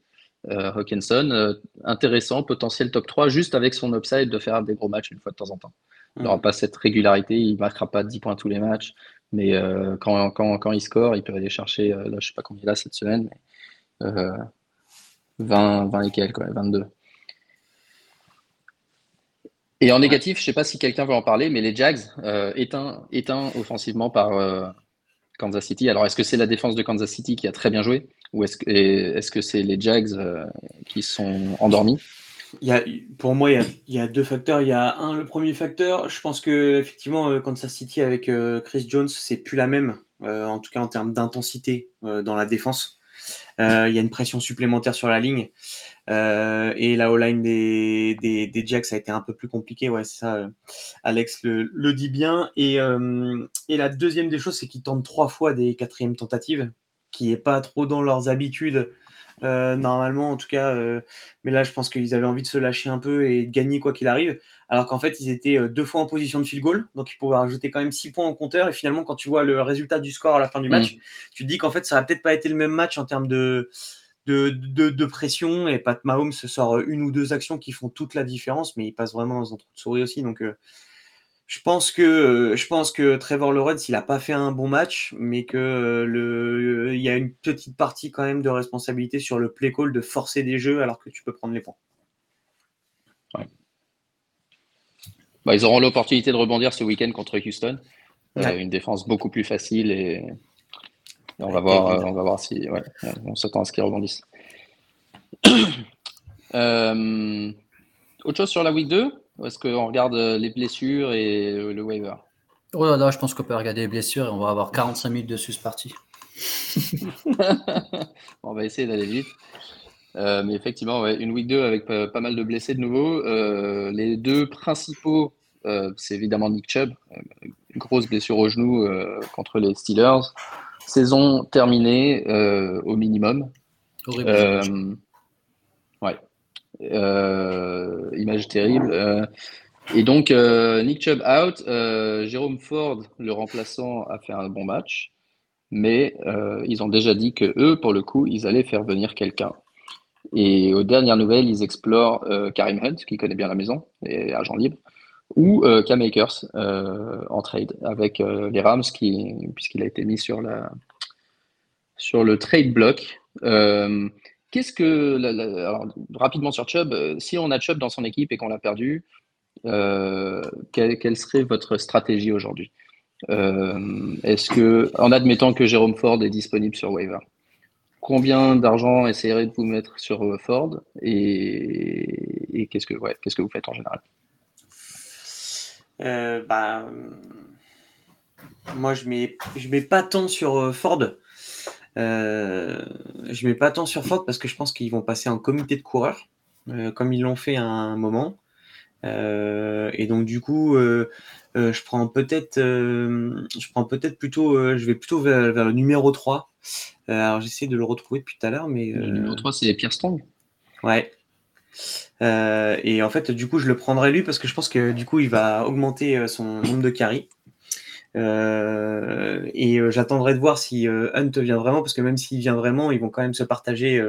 Hawkinson, intéressant, potentiel top 3, juste avec son upside de faire des gros matchs une fois de temps en temps. Il n'aura pas cette régularité, il ne marquera pas 10 points tous les matchs, mais euh, quand, quand, quand, il score, il peut aller chercher, euh, là, je ne sais pas combien il a cette semaine, mais 20, euh, 20 et quelques, 22. Et en négatif, je ne sais pas si quelqu'un veut en parler, mais les Jags, éteints, éteints offensivement par Kansas City. Alors, est-ce que c'est la défense de Kansas City qui a très bien joué ou est-ce que c'est les Jags qui sont endormis? Il y a, pour moi, il y, a, deux facteurs. Il y a un, le premier facteur, je pense que effectivement, euh, Kansas City avec euh, Chris Jones, c'est plus la même, euh, en tout cas en termes d'intensité dans la défense. Il y a une pression supplémentaire sur la ligne. et la O-line des, des, des, Jacks a été un peu plus compliqué. Ouais, ça. Alex le, dit bien. Et, et la deuxième des choses, c'est qu'ils tentent trois fois des quatrièmes tentatives, qui est pas trop dans leurs habitudes euh, normalement, en tout cas. Euh, mais là, je pense qu'ils avaient envie de se lâcher un peu et de gagner quoi qu'il arrive. Alors qu'en fait, ils étaient euh, deux fois en position de field goal, donc ils pouvaient rajouter quand même 6 points au compteur. Et finalement, quand tu vois le résultat du score à la fin du match, mm. tu te dis qu'en fait, ça n'a peut-être pas été le même match en termes de, de, de, pression. Et Pat Mahomes sort une ou deux actions qui font toute la différence, mais il passe vraiment dans un trou de souris aussi. Donc, je pense que je pense que Trevor Lawrence il a pas fait un bon match, mais que le il y a une petite partie quand même de responsabilité sur le play call de forcer des jeux alors que tu peux prendre les points. Bah, ils auront l'opportunité de rebondir ce week-end contre Houston, euh, une défense beaucoup plus facile et, on va voir on va voir si on s'attend à ce qu'ils rebondissent. Euh, autre chose sur la week 2 ou est-ce qu'on regarde euh, les blessures et le, waiver Oh là là, je pense qu'on peut regarder les blessures et on va avoir 45 minutes dessus ce parti. on va essayer d'aller vite. Euh, mais effectivement, une week 2 avec pas, mal de blessés de nouveau. Euh, les deux principaux, c'est évidemment Nick Chubb, une grosse blessure au genou contre les Steelers. Saison terminée au minimum. Horrible. Euh, image terrible. Euh, et donc, euh, Nick Chubb out. Jérôme Ford, le remplaçant, a fait un bon match. Mais ils ont déjà dit que eux, pour le coup, ils allaient faire venir quelqu'un. Et aux dernières nouvelles, ils explorent Karim Hunt, qui connaît bien la maison, et agent libre, ou Cam Akers en trade avec les Rams, puisqu'il a été mis sur, la, sur le trade block. Qu'est-ce que, rapidement sur Chubb, euh, si on a Chubb dans son équipe et qu'on l'a perdu, euh, quelle, serait votre stratégie aujourd'hui? Euh, Est-ce que, en admettant que Jérôme Ford est disponible sur waiver, combien d'argent essayerez de vous mettre sur Ford et, qu'est-ce que, vous faites en général? Bah, moi, je mets, je mets pas tant sur Ford euh, je mets pas tant sur Ford parce que je pense qu'ils vont passer en comité de coureurs, euh, comme ils l'ont fait à un moment. Euh, et donc du coup, je prends peut-être, je prends peut-être plutôt, je vais plutôt vers, le numéro 3. alors j'essaie de le retrouver depuis tout à l'heure, mais le numéro 3 c'est Pierre Strong. Ouais. et en fait, du coup, je le prendrai lui parce que je pense que du coup, il va augmenter son nombre de carries. Euh, et euh, j'attendrai de voir si euh, Hunt vient vraiment, parce que même s'il vient vraiment, ils vont quand même se partager.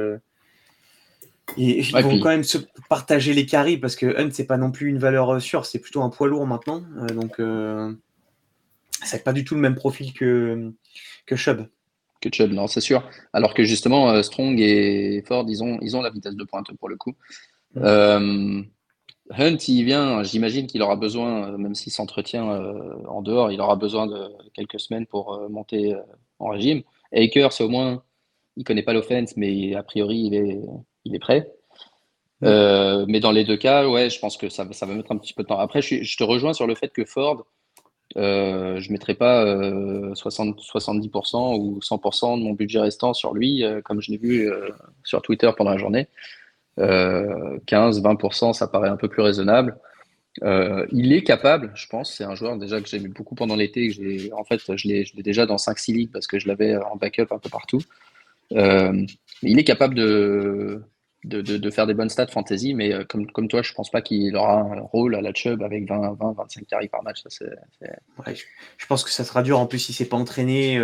Et ils vont quand même se partager les carries parce que Hunt, c'est pas non plus une valeur sûre, c'est plutôt un poids lourd maintenant. donc, c'est pas du tout le même profil que, que Chubb. Que Chubb, non, c'est sûr. Alors que justement, Strong et Ford, ils ont, ils ont la vitesse de pointe pour le coup. Mm. Hunt, il vient, j'imagine qu'il aura besoin, euh, même s'il s'entretient euh, en dehors, il aura besoin de quelques semaines pour euh, monter en régime. Akers, au moins, il connaît pas l'offense, mais a priori, il est, il est prêt. Euh, mais dans les deux cas, ouais, je pense que ça, ça va mettre un petit peu de temps. Après, je, te rejoins sur le fait que Ford, euh, je ne mettrai pas 60, 70% ou 100% de mon budget restant sur lui, comme je l'ai vu sur Twitter pendant la journée. 15, 20%, ça paraît un peu plus raisonnable. Euh, il est capable, je pense. C'est un joueur déjà que j'ai vu beaucoup pendant l'été. En fait, je l'ai déjà dans 5-6 ligues parce que je l'avais en backup un peu partout. Euh, il est capable de, faire des bonnes stats fantasy, mais euh, comme, toi, je pense pas qu'il aura un rôle à la Chubb avec 20, 20 25 carries par match. Je, pense que ça sera dur. En plus, il s'est pas entraîné.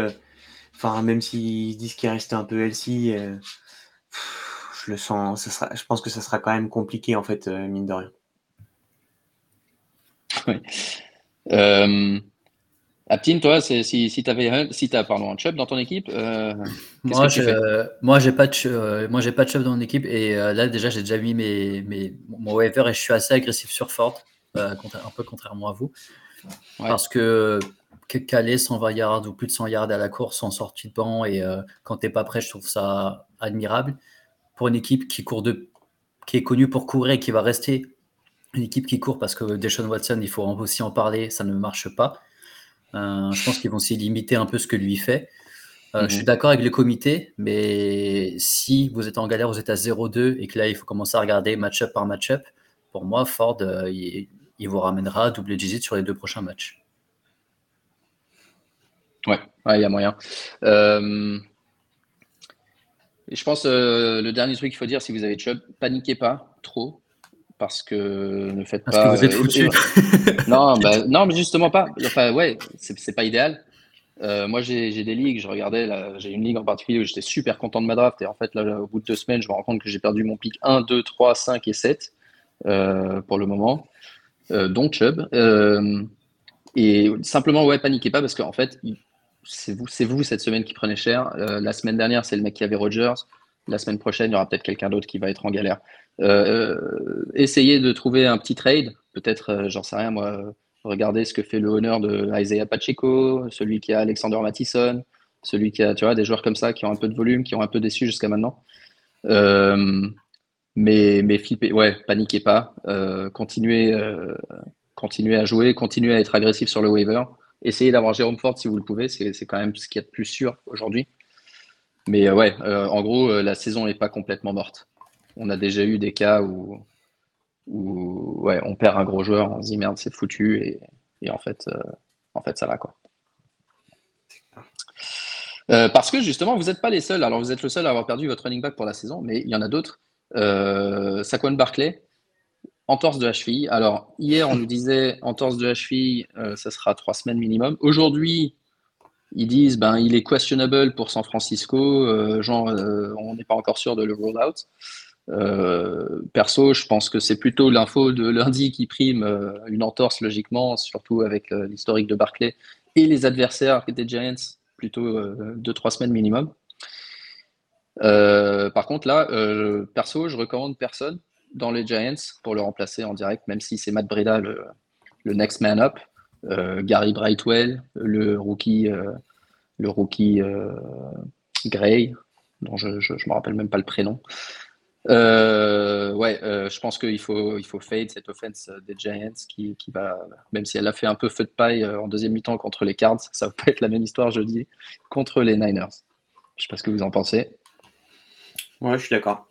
Même s'ils disent qu'il est resté un peu healthy, je le sens. Ça sera, je pense que ça sera quand même compliqué en fait, mine de rien. Euh, Aptine, toi, si, si tu avais si as, pardon, un chub dans ton équipe, euh, moi, je, moi, j'ai pas de euh, moi j'ai pas de chub dans mon équipe et euh, là déjà j'ai déjà mis mes, mes, mon waiver et je suis assez agressif sur Ford, un peu contrairement à vous, parce que caler 120 yards ou plus de 100 yards à la course en sortie de banc et quand t'es pas prêt, je trouve ça admirable pour une équipe qui court de qui est connue pour courir et qui va rester une équipe qui court parce que Deshaun Watson, il faut aussi en parler, ça ne marche pas. Euh, je pense qu'ils vont s'y limiter un peu ce que lui fait. Euh, je suis mhm. d'accord avec le comité, mais si vous êtes en galère, vous êtes à 0-2 et que là, il faut commencer à regarder match-up par match-up, pour moi, Ford, euh, il, vous ramènera à double digit sur les deux prochains matchs. Ouais, il y a moyen. Je pense le dernier truc qu'il faut dire, si vous avez Chubb, paniquez pas trop parce que ne faites parce pas. Que vous êtes euh, foutu. non, bah, non, mais justement pas. Enfin, ouais, c'est pas idéal. Euh, moi, j'ai des ligues, je regardais, j'ai une ligue en particulier où j'étais super content de ma draft. Et en fait, là, au bout de deux semaines, je me rends compte que j'ai perdu mon pic 1, 2, 3, 5 et 7 euh, pour le moment, donc Chubb. et simplement, ouais, paniquez pas parce qu'en fait, c'est vous, vous cette semaine qui prenez cher. la semaine dernière, c'est le mec qui avait Rogers. La semaine prochaine, il y aura peut-être quelqu'un d'autre qui va être en galère. Euh, essayez de trouver un petit trade, peut-être, euh, j'en sais rien moi, regardez ce que fait le honneur de Isaiah Pacheco, celui qui a Alexander Mattison, celui qui a, tu vois, des joueurs comme ça qui ont un peu de volume, qui ont un peu déçu jusqu'à maintenant. Euh, mais, mais flippez, ouais, paniquez pas, continuez, continuez à jouer, continuez à être agressif sur le waiver. Essayez d'avoir Jérôme Ford si vous le pouvez, c'est quand même ce qu'il y a de plus sûr aujourd'hui. Mais ouais, en gros, la saison n'est pas complètement morte on a déjà eu des cas où, ouais, on perd un gros joueur, on se dit merde, c'est foutu, et, en, fait, euh, en fait, ça va. Quoi. Euh, parce que justement, vous n'êtes pas les seuls. Alors, vous êtes le seul à avoir perdu votre running back pour la saison, mais il y en a d'autres. Euh, Saquon Barclay, entorse de cheville. Alors, hier, on nous disait entorse de cheville, euh, ça sera trois semaines minimum. Aujourd'hui, ils disent ben il est questionable pour San Francisco, genre on n'est pas encore sûr de le roll out. Euh, perso, je pense que c'est plutôt l'info de lundi qui prime euh, une entorse logiquement, surtout avec euh, l'historique de Barclay et les adversaires des Giants, plutôt 2-3 semaines minimum. par contre, là, perso, je recommande personne dans les Giants pour le remplacer en direct, même si c'est Matt Breda le, next man up. Gary Brightwell, le rookie, le rookie Gray, dont je ne me rappelle même pas le prénom. Euh, ouais, euh, je pense qu'il faut, il faut fade cette offense des Giants qui, qui, va, même si elle a fait un peu feu de paille euh, en deuxième mi-temps contre les Cards, ça va pas être la même histoire jeudi contre les Niners. Je sais pas ce que vous en pensez. Ouais, je suis d'accord.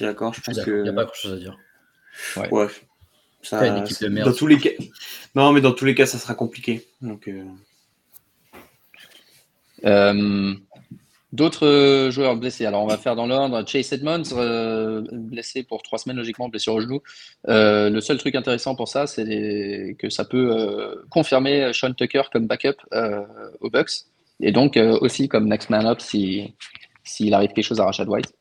Suis d'accord. Je pense que. Il n'y a pas grand-chose à dire. Ouais. ouais. Ça, une équipe de merde. Dans tous les cas... Non, mais dans tous les cas, ça sera compliqué. Donc. Euh... D'autres euh, joueurs blessés. Alors, on va faire dans l'ordre. Chase Edmonds, euh, blessé pour trois semaines, logiquement, blessé au genou. Euh, le seul truc intéressant pour ça, c'est que ça peut confirmer Sean Tucker comme backup aux Bucks. Et donc, aussi comme next man up s'il si, arrive quelque chose à Rashad White.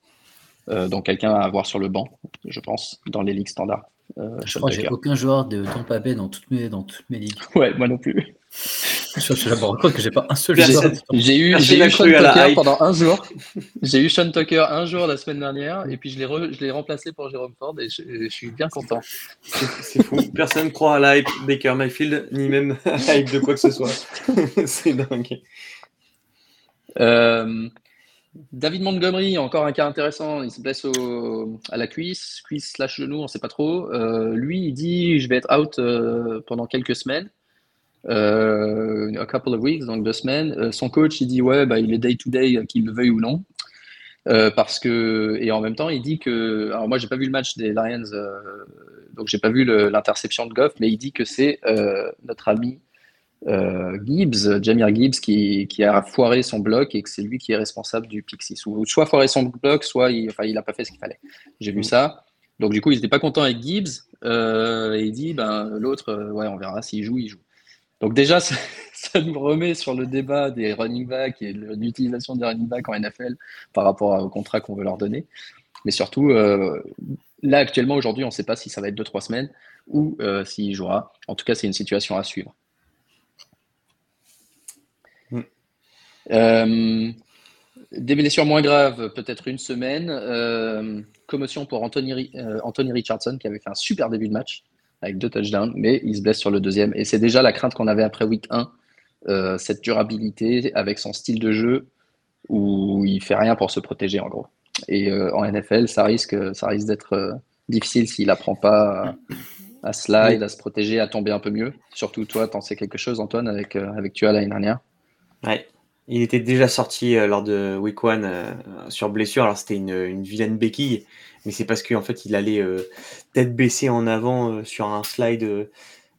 Donc, quelqu'un à avoir sur le banc, je pense, dans les ligues standards. je crois que j'ai aucun joueur de Tampa Bay dans toutes mes, dans toutes mes ligues. Ouais, moi non plus. Je suis d'abord compte que j'ai pas un seul J'ai eu, j'ai eu Sean Tucker pendant un jour. J'ai eu Sean Tucker un jour la semaine dernière et puis je l'ai, je l'ai remplacé pour Jérôme Ford et je, suis bien content. C'est, fou. Personne croit à l'hype Baker Mayfield ni même à l'hype de quoi que ce soit. c'est dingue. Euh, David Montgomery, encore un cas intéressant. Il se blesse à la cuisse, cuisse slash genou, on ne sait pas trop. Euh, lui, il dit je vais être out euh, pendant quelques semaines, a couple of weeks, donc deux semaines. son coach, il dit ouais, bah, il est day to day, qu'il le veuille ou non. parce que et en même temps, il dit que alors moi, j'ai pas vu le match des Lions, donc j'ai pas vu l'interception de Goff, mais il dit que c'est notre ami euh, Gibbs, Jamir Gibbs, qui, a foiré son bloc et que c'est lui qui est responsable du Pixie. soit foiré son bloc, soit il n'a il pas fait ce qu'il fallait. J'ai vu mm. ça. Donc du coup, ils n'étaient pas contents avec Gibbs euh, et il dit, ben, l'autre, euh, ouais, on verra s'il joue, il joue. Donc déjà, ça, nous remet sur le débat des running backs et de l'utilisation des running backs en NFL par rapport au contrat qu'on veut leur donner. Mais surtout, là actuellement, aujourd'hui, on ne sait pas si ça va être 2-3 semaines ou s'il jouera. En tout cas, c'est une situation à suivre. Euh, des blessures moins graves, peut-être une semaine. Euh, commotion pour Anthony, euh, Anthony, Richardson qui avait fait un super début de match avec deux touchdowns, mais il se blesse sur le deuxième. Et c'est déjà la crainte qu'on avait après week 1, cette durabilité avec son style de jeu où il fait rien pour se protéger en gros. Et en NFL, ça risque, ça risque d'être difficile s'il n'apprend pas à, slide, à se protéger, à tomber un peu mieux. Surtout toi, t'en sais quelque chose, Antoine, avec, avec l'année dernière? Ouais, il était déjà sorti euh, lors de Week One euh, sur blessure. Alors c'était une, vilaine béquille, mais c'est parce qu'en fait il allait euh, tête baissée en avant sur un slide.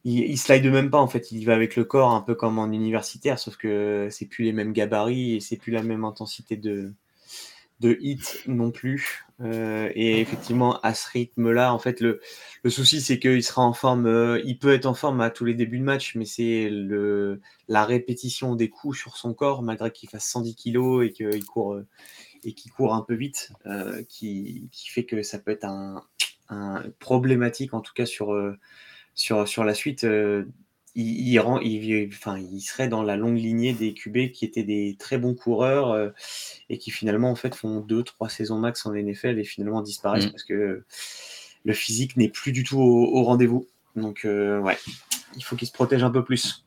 il, il, slide même pas en fait, il va avec le corps un peu comme en universitaire, sauf que c'est plus les mêmes gabarits et c'est plus la même intensité de hit non plus. Euh, et effectivement, à ce rythme-là, en fait, le, le souci, c'est qu'il sera en forme, euh, il peut être en forme à tous les débuts de match, mais c'est le, la répétition des coups sur son corps, malgré qu'il fasse 110 kilos et qu'il court, euh, et qu'il court un peu vite, qui, qui, fait que ça peut être un, un problématique, en tout cas sur, sur, sur la suite il, rend, il, enfin, il serait dans la longue lignée des QB qui étaient des très bons coureurs euh, et qui finalement en fait font deux, trois saisons max en NFL et finalement disparaissent mm. parce que le physique n'est plus du tout au, rendez-vous. Donc euh, ouais, il faut qu'il se protège un peu plus.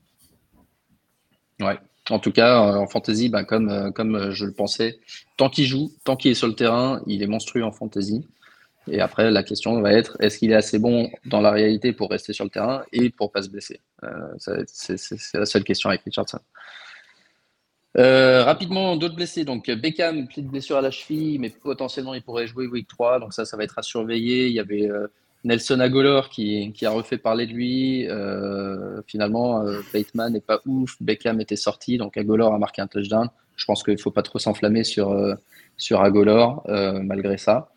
Ouais. En tout cas, en fantasy, bah, comme, euh, comme je le pensais, tant qu'il joue, tant qu'il est sur le terrain, il est monstrueux en fantasy. Et après, la question va être est-ce qu'il est assez bon dans la réalité pour rester sur le terrain et pour pas se blesser euh, C'est la seule question avec Richardson. Euh, rapidement, d'autres blessés. Donc, Beckham, petite blessure à la cheville, mais potentiellement il pourrait jouer week 3. Donc, ça, ça va être à surveiller. Il y avait euh, Nelson Agolor qui, qui, a refait parler de lui. finalement, Bateman n'est pas ouf. Beckham était sorti. Donc, Agolor a marqué un touchdown. Je pense qu'il ne faut pas trop s'enflammer sur, sur Agolor, malgré ça.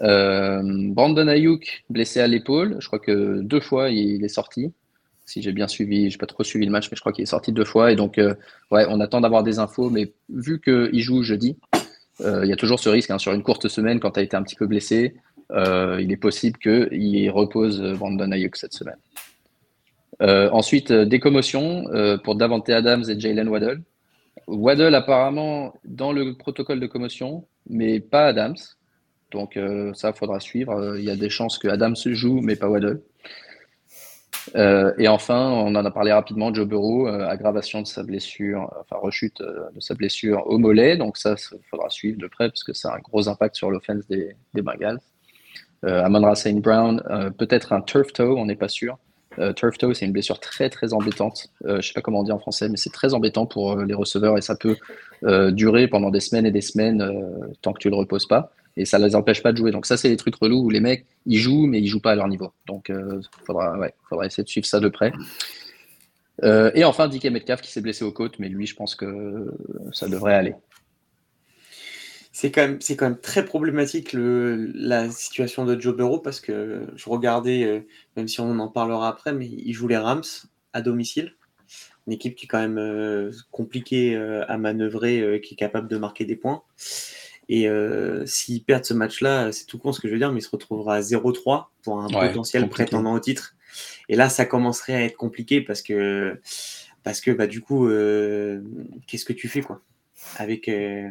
Euh, Brandon Ayuk, blessé à l'épaule, je crois que deux fois il est sorti. Si j'ai bien suivi, j'ai pas trop suivi le match, mais je crois qu'il est sorti deux fois. Et donc, euh, ouais, on attend d'avoir des infos, mais vu qu'il joue jeudi, euh, il y a toujours ce risque hein, sur une courte semaine quand tu as été un petit peu blessé. il est possible qu'il repose Brandon Ayuk cette semaine. ensuite, des commotions pour Davante Adams et Jalen Waddle. Waddle apparemment dans le protocole de commotion, mais pas Adams. Donc euh, ça, faudra suivre. Euh, il y a des chances que Adam se joue, mais pas Waddle. Euh, et enfin, on en a parlé rapidement, Joe Burrow, aggravation de sa blessure, enfin rechute de sa blessure au mollet. Donc ça, il faudra suivre de près parce que ça a un gros impact sur l'offense des, des Bengals. Amon Saint Brown, peut-être un turf toe, on n'est pas sûr. turf toe, c'est une blessure très très embêtante. je ne sais pas comment on dit en français, mais c'est très embêtant pour les receveurs et ça peut durer pendant des semaines et des semaines tant que tu ne le reposes pas et ça ne les empêche pas de jouer. Donc ça, c'est les trucs relous où les mecs, ils jouent, mais ils jouent pas à leur niveau. Donc euh, faudra, faudra essayer de suivre ça de près. Euh, et enfin, DK Metcalf qui s'est blessé aux côtes, mais lui, je pense que ça devrait aller. C'est quand, même, très problématique la situation de Joe Burrow parce que je regardais, euh, même si on en parlera après, mais il joue les Rams à domicile. Une équipe qui est quand même compliquée à manœuvrer, qui est capable de marquer des points. Et euh, s'ils perdent ce match-là, c'est tout con ce que je veux dire, mais il se retrouvera à 0-3 pour un potentiel prétendant au titre. Et là, ça commencerait à être compliqué parce que, parce que bah, du coup, euh, qu'est-ce que tu fais quoi? Avec, euh,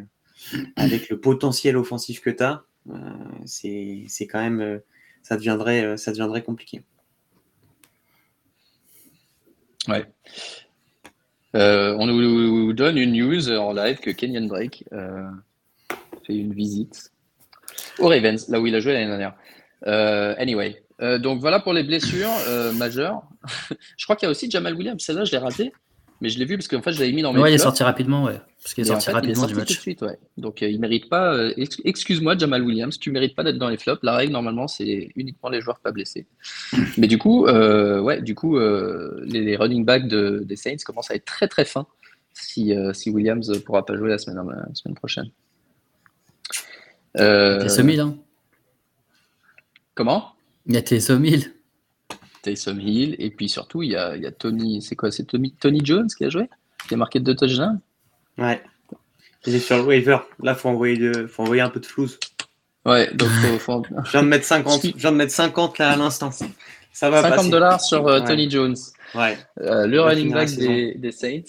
avec le potentiel offensif que tu as c'est, quand même, ça, deviendrait, ça deviendrait compliqué. Ouais. on nous donne une news en live que Kenyan Drake fait une visite au Ravens, là où il a joué l'année dernière. Euh, anyway, euh, donc voilà pour les blessures euh, majeures. je crois qu'il y a aussi Jamal Williams. Celle-là, je l'ai raté, mais je l'ai vu parce qu'en fait, je l'avais mis dans mes. Ouais, il est sorti rapidement, ouais. Parce qu'il est en sorti fait, il est rapidement sorti du tout de match. suite, ouais. Donc euh, il mérite pas. euh, ex- Excuse-moi, Jamal Williams, tu mérites pas d'être dans les flops. La règle normalement, c'est uniquement les joueurs pas blessés. Mais du coup, euh, ouais, du coup, euh, les, les running backs de- des Saints commencent à être très très fins si, euh, si Williams pourra pas jouer la semaine, la semaine prochaine. Euh, Taysom Hill, hein. comment? Il y a Taysom Hill. Taysom Hill et puis surtout il y a, il y a Tony, c'est quoi? C'est Tony, Tony Jones qui a joué, qui a marqué deux touchdowns? Ouais. Il est sur le waiver. Là, faut envoyer, de... faut envoyer un peu de flouze. Ouais, donc faut, faut- Je viens de mettre 50. Je viens de mettre 50 là à l'instant. Ça va 50 passer. dollars sur euh, Ouais. Tony Jones. Ouais. Euh, le running back des, des Saints.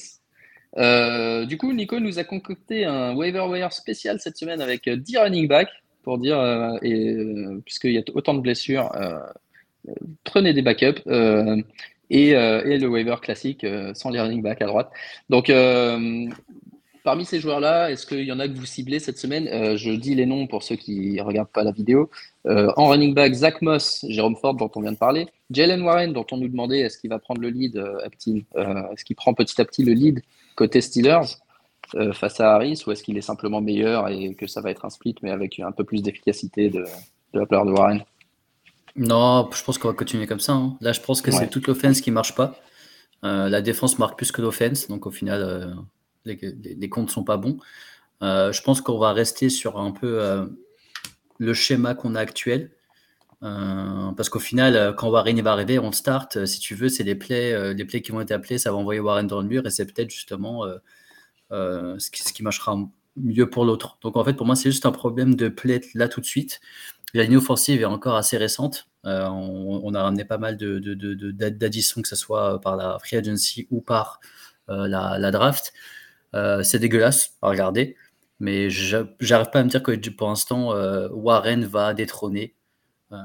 Euh, du coup, Nico nous a concocté un waiver wire spécial cette semaine avec euh, 10 running backs pour dire, euh, euh, puisqu'il y a autant de blessures, euh, euh, prenez des backups euh, et, euh, le waiver classique euh, sans les running backs à droite. Donc, euh, parmi ces joueurs-là, est-ce qu'il y en a que vous ciblez cette semaine? Euh, Je dis les noms pour ceux qui ne regardent pas la vidéo. Euh, en running back, Zach Moss, Jérôme Ford, dont on vient de parler. Jalen Warren, dont on nous demandait est-ce qu'il va prendre le lead euh, petit, euh, est-ce qu'il prend petit à petit le lead côté Steelers euh, face à Harris ou est-ce qu'il est simplement meilleur et que ça va être un split mais avec un peu plus d'efficacité de, de la part de Warren? Non, je pense qu'on va continuer comme ça. hein. Là, je pense que Ouais. c'est toute l'offense qui marche pas. Euh, la défense marque plus que l'offense, donc au final, euh, les, les- les comptes sont pas bons. Je pense qu'on va rester sur un peu le schéma qu'on a actuel. Euh, parce qu'au final, euh, quand Warren va arriver, on start. euh, si tu veux, c'est les plays, les plays qui vont être appelés, ça va envoyer Warren dans le mur et c'est peut-être justement ce, qui, marchera mieux pour l'autre. Donc en fait, pour moi, c'est juste un problème de play là tout de suite. La ligne offensive est encore assez récente. On, a ramené pas mal de, de- de- d'additions, que ce soit par la free agency ou par la, draft. C'est dégueulasse à regarder, mais j'a- j'arrive pas à me dire que pour l'instant, Warren va détrôner. Euh,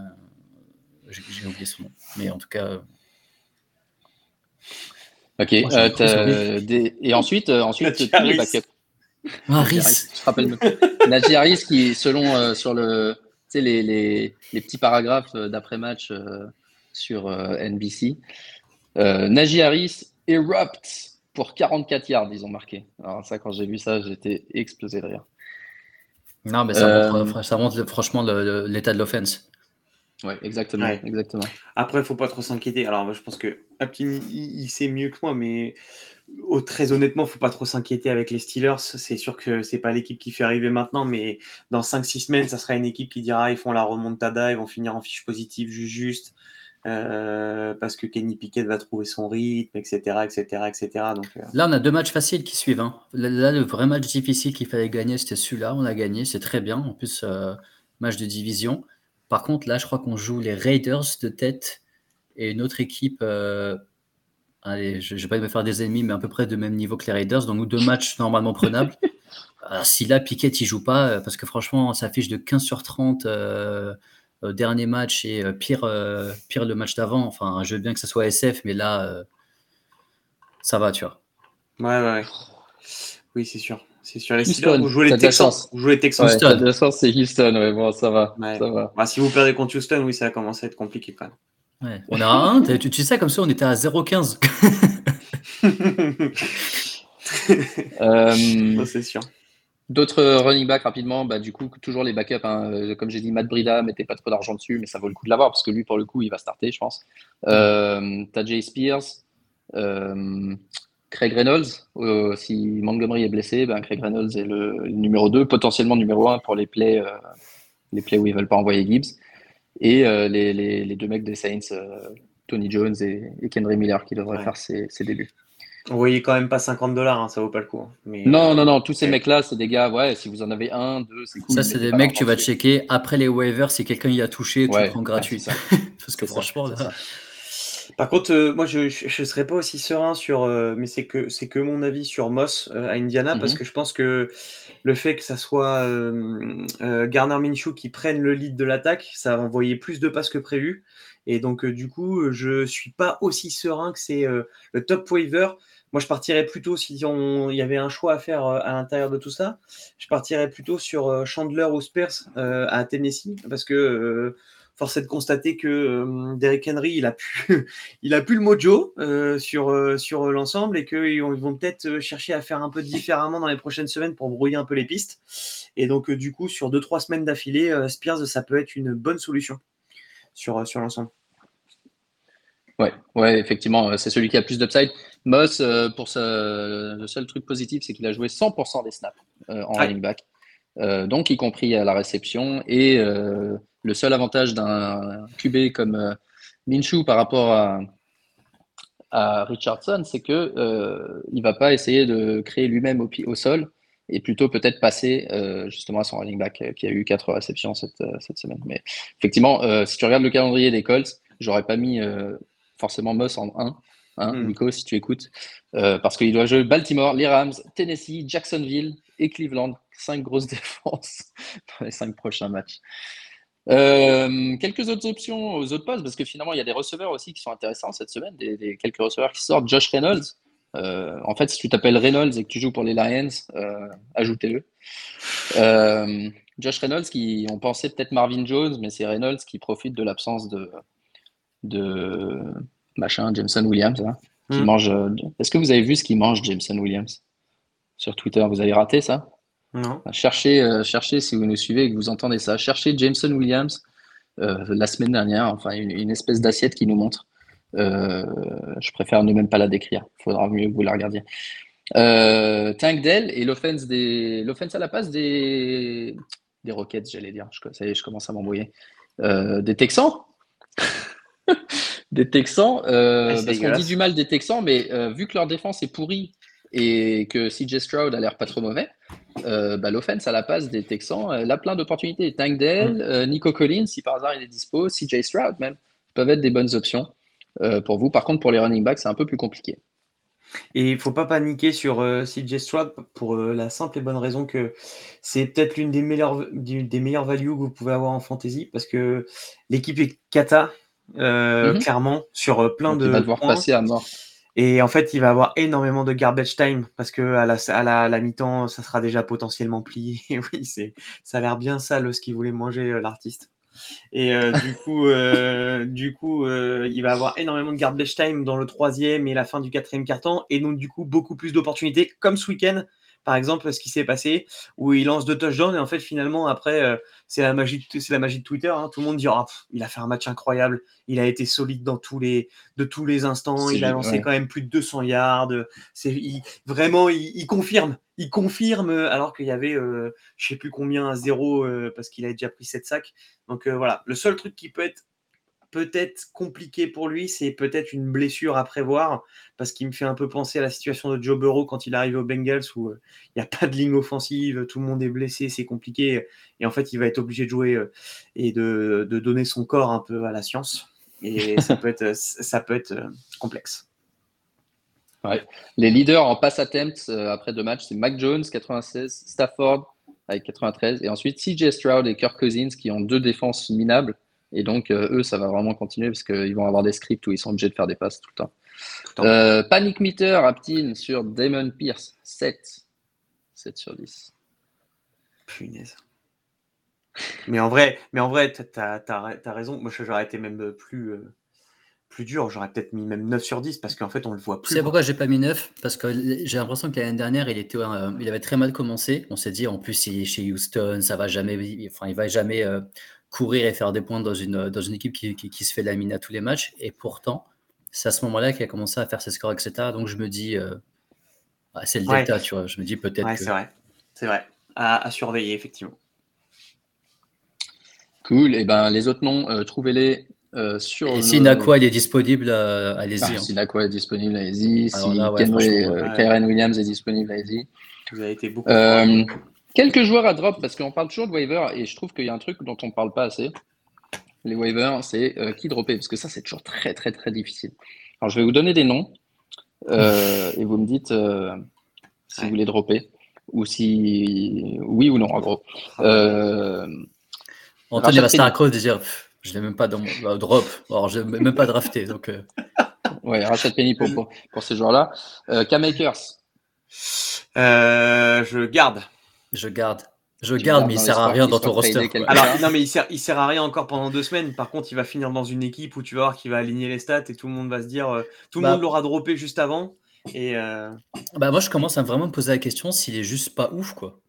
j'ai, oublié son nom, mais en tout cas, euh, Ok. Euh, des- Et ensuite, euh, ensuite tous les Harris. je rappelle. Najee qui, selon euh, sur le, tu sais, les, les, les petits paragraphes d'après-match euh, sur euh, NBC, euh, Najee Harris erupt pour 44 yards, ils ont marqué. Alors ça, quand j'ai vu ça, j'étais explosé de rire. Non, mais ça, Euh, montre, ça montre le- franchement le- le- l'état de l'offense. Ouais, exactement, Ouais. exactement. Après, faut pas trop s'inquiéter. Alors, moi, je pense que Aptin, il, il sait mieux que moi, mais oh, très honnêtement, faut pas trop s'inquiéter avec les Steelers. C'est sûr que c'est pas l'équipe qui fait arriver maintenant, mais dans 5-6 semaines, ça sera une équipe qui dira ils font la remontada, ils vont finir en fiche positive ju- juste. euh, parce que Kenny Pickett va trouver son rythme, etc., etc., etc. Donc, euh, Là, on a deux matchs faciles qui suivent. hein. Là, là, le vrai match difficile qu'il fallait gagner, c'était celui-là. On a gagné, c'est très bien. En plus, euh, match de division. Par contre, là, je crois qu'on joue les Raiders de tête et une autre équipe. euh, allez, je ne vais pas me faire des ennemis, mais à peu près de même niveau que les Raiders. Donc, deux matchs normalement prenables. Alors, si là, Pickett, il joue pas, euh, parce que franchement, ça affiche de 15 sur 30 euh, au dernier match et euh, pire, euh, pire le match d'avant. Enfin, je veux bien que ce soit SF, mais là, euh, ça va, tu vois. ouais, ouais. Oui, c'est sûr. C'est sûr. Les Houston, Steelers, vous jouez les Texans. chance. Vous jouez les Texans. Ouais, Houston. t'as de la chance, c'est Houston. Ouais, bon, ça va, Ouais. ça va. Bah, si vous perdez contre Houston, oui, ça va commencer à être compliqué quand Ouais. On a un, tu, tu sais, comme ça, on était à 0,15. même. Euh, Non, c'est sûr. D'autres running back rapidement, bah, du coup, toujours les backups. hein. Euh, Comme j'ai dit, Matt Brida, mettez pas trop d'argent dessus, mais ça vaut le coup de l'avoir parce que lui, pour le coup, il va starter, je pense. Euh, T'as Jay Spears, euh, Craig Reynolds. Euh, si Montgomery est blessé, ben Craig Reynolds est le, le numéro 2, potentiellement numéro 1 pour les plays, euh, les plays où ils veulent pas envoyer Gibbs. Et euh, les, les, les deux mecs des Saints, euh, Tony Jones et, et Kendry Miller, qui devraient Ouais. faire ses, ses débuts. Vous voyez quand même pas 50 dollars, hein, ça vaut pas le coup. hein. Mais, Non, non, non, tous ces Ouais. mecs-là, c'est des gars, ouais, si vous en avez un, deux, c'est cool. Ça, c'est des mecs que tu vas checker après les waivers. Si quelqu'un y a touché, tu Ouais, le prends ouais, gratuit. Parce que ça, franchement, là, ça. Par contre, euh, moi, je, je, je serais pas aussi serein sur, euh, mais c'est que c'est que mon avis sur Moss euh, à Indiana, parce Mhm. que je pense que le fait que ça soit euh, euh, Garner Minshew qui prenne le lead de l'attaque, ça va envoyer plus de passes que prévu. Et donc, du coup, je suis pas aussi serein que c'est le top waiver. Moi, je partirais plutôt, si il y avait un choix à faire à l'intérieur de tout ça, je partirais plutôt sur Chandler ou Spurs à Tennessee, parce que force est de constater que euh, Derrick Henry, il a pu, il a plus le mojo euh, sur, euh, sur l'ensemble et qu'ils vont peut-être chercher à faire un peu différemment dans les prochaines semaines pour brouiller un peu les pistes. Et donc, du coup, sur 2-3 semaines d'affilée, Spears, ça peut être une bonne solution sur, sur l'ensemble. Ouais, ouais, effectivement, c'est celui qui a plus d'upside. Moss, pour ce, le seul truc positif, c'est qu'il a joué 100% des snaps en running back. donc, y compris à la réception. Et le seul avantage d'un QB comme euh, Minshew par rapport à, Richardson, c'est que euh, il va pas essayer de créer lui-même au, au, sol et plutôt peut-être passer euh, justement à son running back euh, qui a eu quatre réceptions cette, semaine. Mais effectivement, si tu regardes le calendrier des Colts, j'aurais pas mis forcément Moss en 1. Hein, hmm. Nico, si tu écoutes, parce qu'il doit jouer Baltimore, les Rams, Tennessee, Jacksonville et Cleveland. Cinq grosses défenses dans les cinq prochains matchs. Euh, quelques autres options aux autres postes, parce que finalement, il y a des receveurs aussi qui sont intéressants cette semaine, des, quelques receveurs qui sortent. Josh Reynolds, euh, en fait, si tu t'appelles Reynolds et que tu joues pour les Lions, euh, ajoutez-le. Josh Reynolds, qui on pensait peut-être Marvin Jones, mais c'est Reynolds qui profite de l'absence de, de machin, Jameson Williams, hein, qui hmm. mange. Est-ce que vous avez vu ce qu'il mange, Jameson Williams, sur Twitter Vous avez raté ça? Non. Cherchez, euh, cherchez, si vous nous suivez et que vous entendez ça, cherchez Jameson Williams euh, la semaine dernière, enfin une, espèce d'assiette qui nous montre. Euh, je préfère ne même pas la décrire. Il faudra mieux que vous la regardiez. Tank Dell et l'offense des à la passe des des Rockets, j'allais dire. Je, ça y est, je commence à m'embrouiller. des Texans. des Texans, ah, parce qu'on dit du mal des Texans, mais vu que leur défense est pourrie et que CJ Stroud a l'air pas trop mauvais, euh, bah, l'offense à la passe des Texans, elle a plein d'opportunités. Tank Dell, mm. euh, Nico Collins, si par hasard il est dispo, CJ Stroud même, peuvent être des bonnes options euh, pour vous. Par contre, pour les running backs, c'est un peu plus compliqué. Et il ne faut pas paniquer sur CJ Stroud pour la simple et bonne raison que c'est peut-être l'une des meilleures, des meilleures values que vous pouvez avoir en fantasy parce que l'équipe est cata, mm-hmm. clairement, sur plein de. Il va devoir passer à mort. Et en fait, il va avoir énormément de garbage time parce que à la, à la, mi-temps, ça sera déjà potentiellement plié. oui, c'est, ça a l'air bien sale ce qu'il voulait manger euh, l'artiste. Et euh, du coup, euh, du coup, il va avoir énormément de garbage time dans le troisième et la fin du quatrième quart-temps, et donc du coup beaucoup plus d'opportunités, comme ce week-end par exemple, ce qui s'est passé, où il lance deux touchdowns et en fait, finalement, après, euh, c'est la magie, c'est la magie de Twitter. Hein. Tout le monde dit, oh, il a fait un match incroyable, il a été solide dans tous les, de tous les instants, il a lancé quand même plus de 200 yards. C'est, vraiment, il, confirme, il confirme, alors qu'il y avait, euh, je sais plus combien à zéro, euh, parce qu'il a déjà pris 7 sacs. Donc voilà, le seul truc qui peut être peut-être compliqué pour lui, c'est peut-être une blessure à prévoir, parce qu'il me fait un peu penser à la situation de Joe Burrow quand il arrive aux Bengals, où euh, il n'y a pas de ligne offensive, tout le monde est blessé, c'est compliqué, et en fait, il va être obligé de jouer euh, et de, donner son corps un peu à la science, et ça peut être, ça peut être euh, complexe. Les leaders en pass attempts après deux matchs, c'est Mac Jones, 96, Stafford avec 93, et ensuite CJ Stroud et Kirk Cousins qui ont deux défenses minables et donc, euh, eux, ça va vraiment continuer parce qu'ils vont avoir des scripts où ils sont obligés de faire des passes tout le temps. Euh, Panic Meter, Aptin sur Damon Pierce, 7. 7 sur 10. Punaise. Mais en vrai, mais en vrai, t'as as, raison. Moi, j'aurais été même plus, euh, plus dur. J'aurais peut-être mis même 9 sur 10 parce qu'en fait, on le voit plus. C'est pourquoi j'ai pas mis 9 parce que j'ai l'impression que l'année dernière, il était, il avait très mal commencé. On s'est dit, en plus, il est chez Houston, ça va jamais, enfin, il va jamais courir et faire des points dans une, dans une équipe qui, qui, se fait laminer à tous les matchs. Et pourtant, c'est à ce moment-là qu'il a commencé à faire ses scores, etc. Donc je me dis, euh, bah, c'est le delta, tu vois. Je me dis peut-être ouais, C'est vrai, c'est vrai. À, surveiller, effectivement. Cool. Et ben les autres noms, euh, trouvez-les euh, sur. Et si Nakua est disponible, allez-y. Ah, hein. Si Nakua est disponible, allez-y. Si Kyren Williams est disponible, allez-y. Vous avez été beaucoup. Quelques joueurs à drop, parce qu'on parle toujours de waiver, et je trouve qu'il y a un truc dont on ne parle pas assez. Les waivers, c'est euh, qui dropper, parce que ça, c'est toujours très, très, très difficile. Alors, je vais vous donner des noms, euh, et vous me dites euh, si vous voulez dropper, ou si oui ou non, en gros. Antoine va se faire un de dire Je l'ai même pas dans mon bah, drop. Alors, je l'ai même pas drafté. Donc, euh. Ouais, Rachel Penny pour, pour, pour ces joueurs-là. Euh, K-Makers. Euh, je garde. Je garde. Je garde, mais il sert à rien dans ton roster. Alors, non, mais il sert, il sert à rien encore pendant deux semaines. Par contre, il va finir dans une équipe où tu vas voir qu'il va aligner les stats et tout le monde va se dire. euh, tout le Bah. monde l'aura droppé juste avant. Et euh, Bah, moi, je commence à vraiment me poser la question s'il est juste pas ouf, quoi.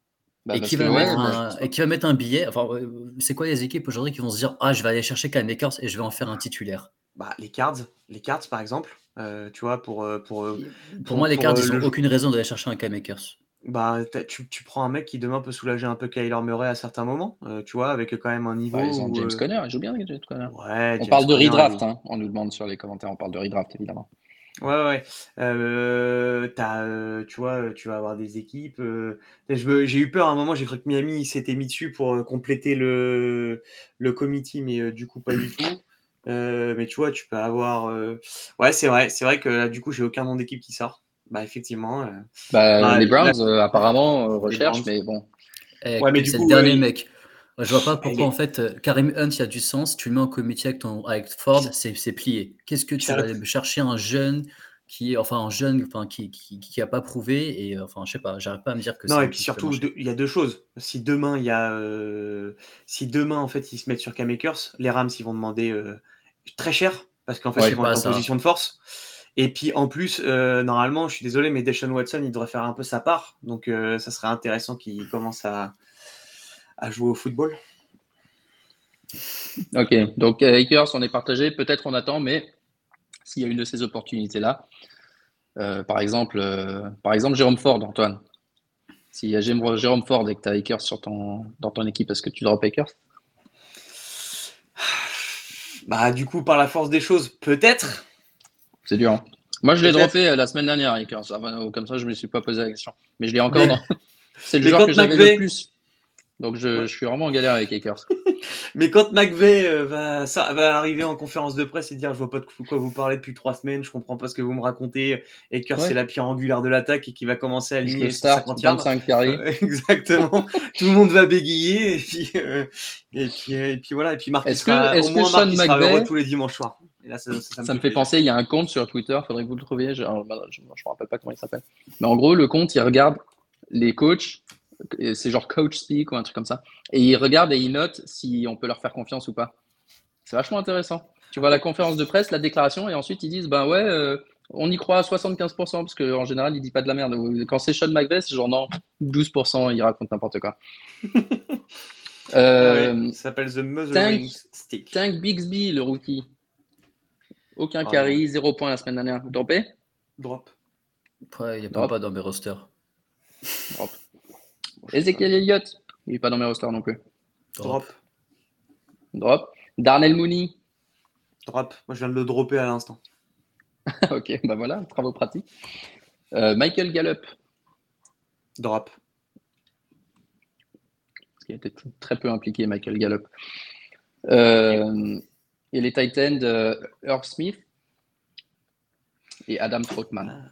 Bah, et, qui va ouais, bah, va mettre un billet. Enfin, euh, c'est quoi les équipes aujourd'hui qui vont se dire Ah, je vais aller chercher Kyle Makers et je vais en faire un titulaire? Bah, les cards, les cards par exemple, euh, tu vois, pour. pour Pour, Pour- moi, les cards, ils n'ont aucune raison d'aller chercher un Kyle Makers. Bah, t'as- tu, tu prends un mec qui demain peut soulager un peu Kyler Murray à certains moments, euh, tu vois, avec quand même un niveau. ouais, ils ont où, James euh, Conner, il joue bien James Conner. Ouais, On James parle de Conner, redraft, il- hein. on nous demande sur les commentaires, on parle de redraft évidemment. Ouais, ouais. Euh, t'as, euh, tu vois, euh, tu vas avoir des équipes. euh, je me- j'ai eu peur à un moment, j'ai cru que Miami s'était mis dessus pour euh, compléter le, le committee, mais euh, du coup, pas du tout. Euh, mais tu vois, tu peux avoir. euh, Ouais, c'est vrai, c'est vrai que là, du coup, j'ai aucun nom d'équipe qui sort. Bah, effectivement. euh, Bah, Ouais, les la- Browns, euh, apparemment, euh, recherchent, mais bon. Eh, Ouais, mais du c'est coup, le dernier euh, mec. Je vois pas pourquoi, en fait, Karim Hunt, il y a du sens. Tu le mets en comité avec, ton, avec Ford, c'est c'est plié. Qu'est-ce que tu vas aller chercher un jeune qui, enfin, un jeune, enfin, qui, qui, qui a pas prouvé et, enfin, je sais pas, j'arrive pas à me dire que Non, c'est et puis qui surtout, il y a deux choses. Si demain, il y a, euh, si demain, en fait, ils se mettent sur K-Makers, les Rams, ils vont demander euh, très cher, parce qu'en fait, Ouais, ils vont être en ça. position de force. Et puis, en plus, euh, normalement, je suis désolé, mais Deshaun Watson, il devrait faire un peu sa part. Donc, euh, ça serait intéressant qu'il commence à, à jouer au football. Ok, donc euh, Lakers, on est partagé, peut-être on attend, mais s'il y a une de ces opportunités-là, euh, par exemple, par exemple Jérôme Ford, Antoine. S'il y a Jérôme Jérôme Ford et que tu as Lakers sur ton, dans ton équipe, est-ce que tu drops Lakers? Bah, du coup, par la force des choses, peut-être. C'est dur. hein. Moi, je l'ai droppé euh, la semaine dernière, Lakers. Ah, comme ça, je me suis pas posé la question. Mais je l'ai encore Mais- dans. C'est le mais joueur que j'avais McVay- le plus. Donc, je, je suis vraiment en galère avec Lakers. Mais quand McVeigh va, ça, va arriver en conférence de presse et dire Je vois pas de quoi vous parlez depuis trois semaines, je comprends pas ce que vous me racontez, que Ouais. c'est la pierre angulaire de l'attaque et qui va commencer à aligner le ses start, 50 yards. 25 carrés. Exactement. Tout le monde va bégayer et puis, euh, et puis, euh, et puis voilà. Et puis Marc, il Est-ce que- sera, est-ce au que moins Marc, il sera McVay- heureux tous les dimanches soirs. Et là, ça, ça, ça Ça me fait penser, il y a un compte sur Twitter, faudrait que vous le trouviez. Je ne me rappelle pas comment il s'appelle. Mais en gros, le compte, il regarde les coachs, c'est genre coach speak ou un truc comme ça. Et il regarde et il note si on peut leur faire confiance ou pas. C'est vachement intéressant. Tu vois la conférence de presse, la déclaration, et ensuite ils disent ben ouais, euh, on y croit à 75%, parce qu'en général, il dit pas de la merde. Quand c'est Sean McVay, c'est genre non, 12%, il raconte n'importe quoi. Euh, ouais, ça s'appelle The Mothering Stick. Tank Bixby, le rookie. Aucun Ah carry, zéro point la semaine dernière. Vous dropez Drop. Ouais, il n'y a Drop. pas dans mes rosters. Drop. Ezekiel Elliott, il n'est pas dans mes rosters non plus. Drop. Drop. Darnell Mooney, Drop. Moi, je viens de le dropper à l'instant. ok, bah voilà, travaux pratiques. Euh, Michael Gallup, Drop. parce qu'il était t- très peu impliqué, Michael Gallup. Euh, et les Titans, euh, Irv Smith et Adam Troutman.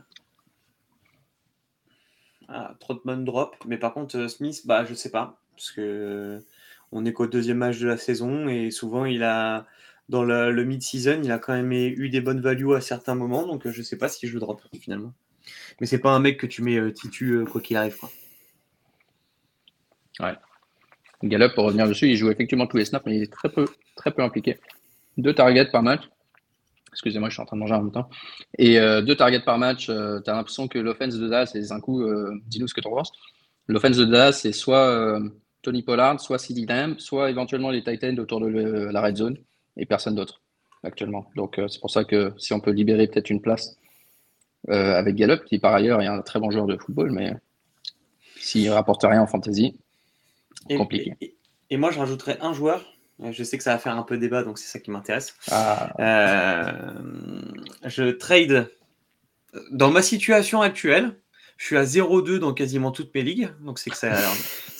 Ah, Trotman drop, mais par contre euh, Smith, bah je sais pas, parce que euh, on est qu'au deuxième match de la saison et souvent il a dans le, le mid-season, il a quand même eu des bonnes values à certains moments, donc euh, je sais pas si je le drop finalement. Mais c'est pas un mec que tu mets titu quoi qu'il arrive quoi. Gallup, pour revenir dessus, il joue effectivement tous les snaps, mais il est très peu, très peu impliqué. Deux targets par match. Excusez-moi, je suis en train de manger en même temps. Et euh, deux targets par match, tu as l'impression que l'offense de Dallas, c'est un coup, euh, dis-nous ce que tu en penses. L'offense de Dallas, c'est soit euh, Tony Pollard, soit CeeDee Lamb, soit éventuellement les Titans autour de le- la red zone et personne d'autre actuellement. Donc euh, c'est pour ça que si on peut libérer peut-être une place euh, avec Gallup, qui par ailleurs est un très bon joueur de football, mais s'il rapporte rien en fantasy, Et, Compliqué. et- et moi je rajouterais un joueur. Euh, Je sais que ça va faire un peu débat, donc c'est ça qui m'intéresse. ah, Euh, je trade dans ma situation actuelle. Je suis à 0-2 dans quasiment toutes mes ligues, donc c'est que c'est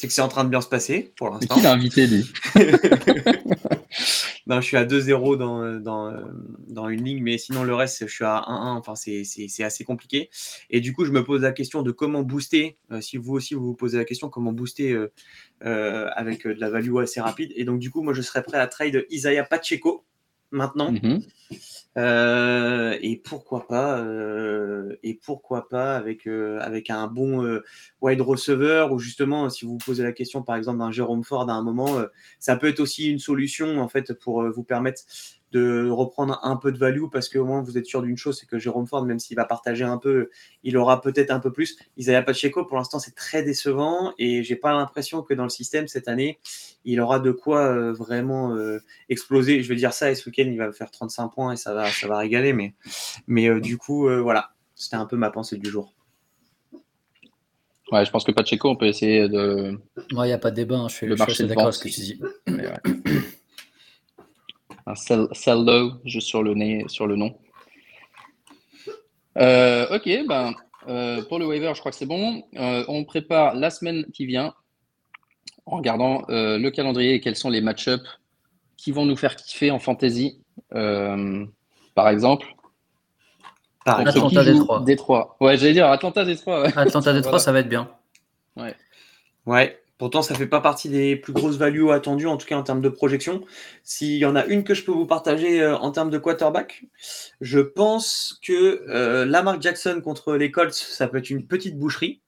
que c'est en train de bien se passer pour l'instant. qui l'a invité lui? non, je suis à 2-0 dans, dans, dans, une ligne, mais sinon le reste, je suis à 1-1. Enfin, c'est assez compliqué. Et du coup, je me pose la question de comment booster, si vous aussi vous vous posez la question, comment booster avec de la value assez rapide. Et donc, du coup, moi, je serais prêt à trade Isaiah Pacheco maintenant. Mhm. Euh, et pourquoi pas, euh, et pourquoi pas avec, euh, avec un bon wide receiver ou justement, si vous vous posez la question par exemple d'un Jérôme Ford à un moment, ça peut être aussi une solution en fait pour vous permettre de reprendre un peu de value parce qu'au moins vous êtes sûr d'une chose, c'est que Jérôme Ford, même s'il va partager un peu, il aura peut-être un peu plus. Isaiah Pacheco, pour l'instant, c'est très décevant et j'ai pas l'impression que dans le système cette année, il aura de quoi euh, vraiment euh, exploser. Je vais dire ça et ce week-end, il va faire 35 points et ça va, ça va régaler. Mais, mais euh, du coup, voilà, c'était un peu ma pensée du jour. Ouais, je pense que Pacheco, on peut essayer de. Ouais, il n'y a pas de débat, hein, je suis, le marché d'accord avec ce que tu dis un sell, low juste sur le, nez, sur le nom. Euh, ok, ben, euh, pour le waiver, je crois que c'est bon. Euh, on prépare la semaine qui vient en regardant le calendrier et quels sont les match-ups qui vont nous faire kiffer en fantasy. par exemple, Atlanta Détroit. Détroit. Ouais, j'allais dire Atlanta Détroit. Atlanta Détroit, ça va être bien. Ouais. Ouais. Pourtant, ça ne fait pas partie des plus grosses values attendues, en tout cas en termes de projection. S'il y en a une que je peux vous partager euh, en termes de quarterback, je pense que euh, Lamar Jackson contre les Colts, ça peut être une petite boucherie.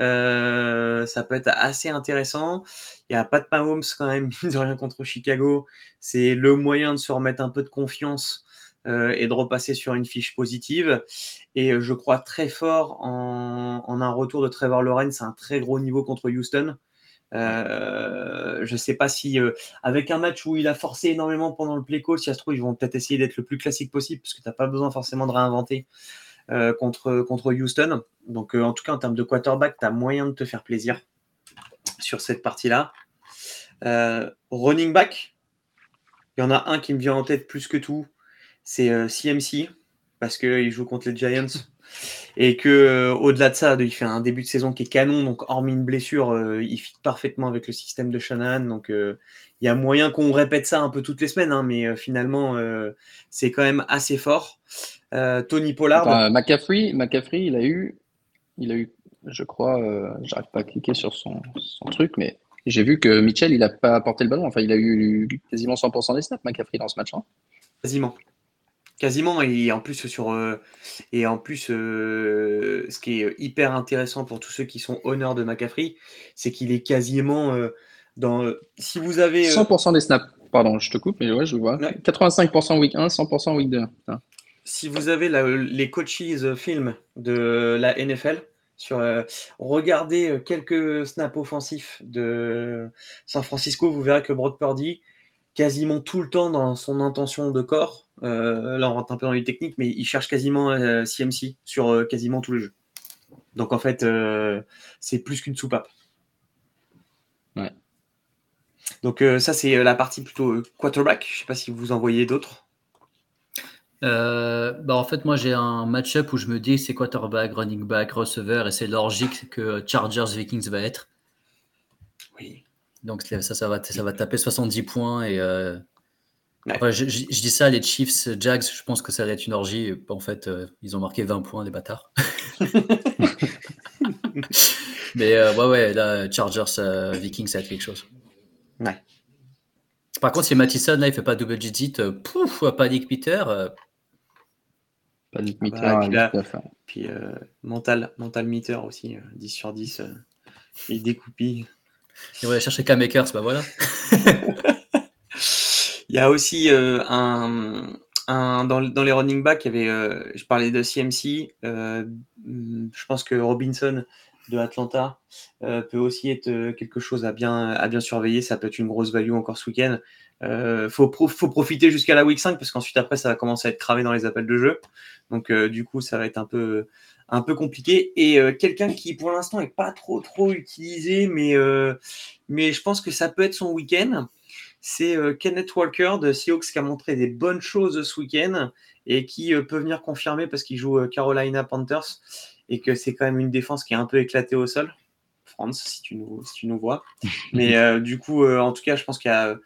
Euh, ça peut être assez intéressant. Il y a Pat Mahomes quand même, de rien contre Chicago. C'est le moyen de se remettre un peu de confiance et de repasser sur une fiche positive. Et je crois très fort en, en un retour de Trevor Lawrence à un très gros niveau contre Houston. Euh, je ne sais pas si, euh, avec un match où il a forcé énormément pendant le play call, si ça se trouve, ils vont peut-être essayer d'être le plus classique possible, parce que tu n'as pas besoin forcément de réinventer euh, contre, contre Houston. Donc, en tout cas, en termes de quarterback, tu as moyen de te faire plaisir sur cette partie-là. running back, il y en a un qui me vient en tête plus que tout, c'est CMC, parce qu'il joue contre les Giants. Et que euh, au-delà de ça, il fait un début de saison qui est canon, donc hormis une blessure, euh, il fit parfaitement avec le système de Shanahan. Donc euh, il y a moyen qu'on répète ça un peu toutes les semaines, hein, mais finalement c'est quand même assez fort. Tony Pollard. McCaffrey, McCaffrey, il a eu, il a eu, je crois, j'arrive pas à cliquer sur son, son truc, mais j'ai vu que Mitchell, il a pas porté le ballon. Enfin, il a eu quasiment 100% des snaps, McCaffrey, dans ce match. Hein. Quasiment. Quasiment, et en plus, sur, euh, et en plus euh, ce qui est hyper intéressant pour tous ceux qui sont honneurs de McCaffrey, c'est qu'il est quasiment euh, dans. si vous avez. 100% des snaps, pardon, je te coupe, mais ouais, je vois. 85% week 1, 100% week 2. Si vous avez les coaches film de la NFL, sur, regardez quelques snaps offensifs de San Francisco, vous verrez que Brock Purdy, quasiment tout le temps dans son intention de corps, euh, là, on rentre un peu dans les techniques, mais il cherche quasiment CMC euh, sur euh, quasiment tous les jeux. Donc, en fait, c'est plus qu'une soupape. Ouais. Donc, ça, c'est la partie plutôt quarterback. Je ne sais pas si vous en voyez d'autres. bah en fait, moi, j'ai un match-up où je me dis c'est quarterback, running back, receiver, et c'est logique que Chargers Vikings va être. Oui. Donc, ça, ça, va, ça va taper 70 points et je, dis ça, les Chiefs, Jags, je pense que ça va être une orgie. En fait, euh, ils ont marqué 20 points, les bâtards. Mais euh, ouais, ouais, là, Chargers, euh, Vikings, ça va être quelque chose. Ouais. Par contre, si Mattison, là, il fait pas double digit, pouf, Panic Peter. Panic ah Meter, bah, puis, mental, mental meter aussi, 10 sur 10. il découpille. Il va chercher K-Makers, bah voilà. Il y a aussi euh, un, un dans, les running backs, il y avait, euh, je parlais de CMC. Euh, je pense que Robinson de Atlanta peut aussi être quelque chose à bien, à bien surveiller. Ça peut être une grosse value encore ce week-end. Il faut, faut, profiter jusqu'à la week 5 parce qu'ensuite, après, ça va commencer à être cravé dans les appels de jeu. Donc, du coup, ça va être un peu, un peu compliqué. Et quelqu'un qui, pour l'instant, n'est pas trop, trop utilisé, mais, mais je pense que ça peut être son week-end c'est euh, Kenneth Walker de Seahawks qui a montré des bonnes choses ce week-end et qui euh, peut venir confirmer parce qu'il joue euh, Carolina Panthers et que c'est quand même une défense qui est un peu éclatée au sol. France, si tu nous, si tu nous vois. Mais du coup, en tout cas, je pense qu'il y a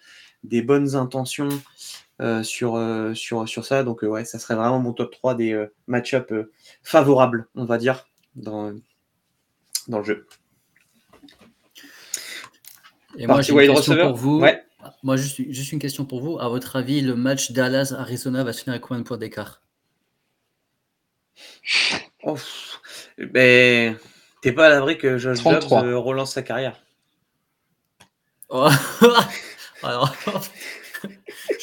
des bonnes intentions sur, sur, sur ça. Donc, ouais, ça serait vraiment mon top 3 des match-up favorables, on va dire, dans, dans le jeu. Et moi, j'ai une question pour vous. Moi, juste, juste une question pour vous. À votre avis, le match Dallas-Arizona va se finir à combien de points d'écart? Oh, ben, T'es pas à l'abri que Josh Dobbs euh, relance sa carrière. Oh. Alors,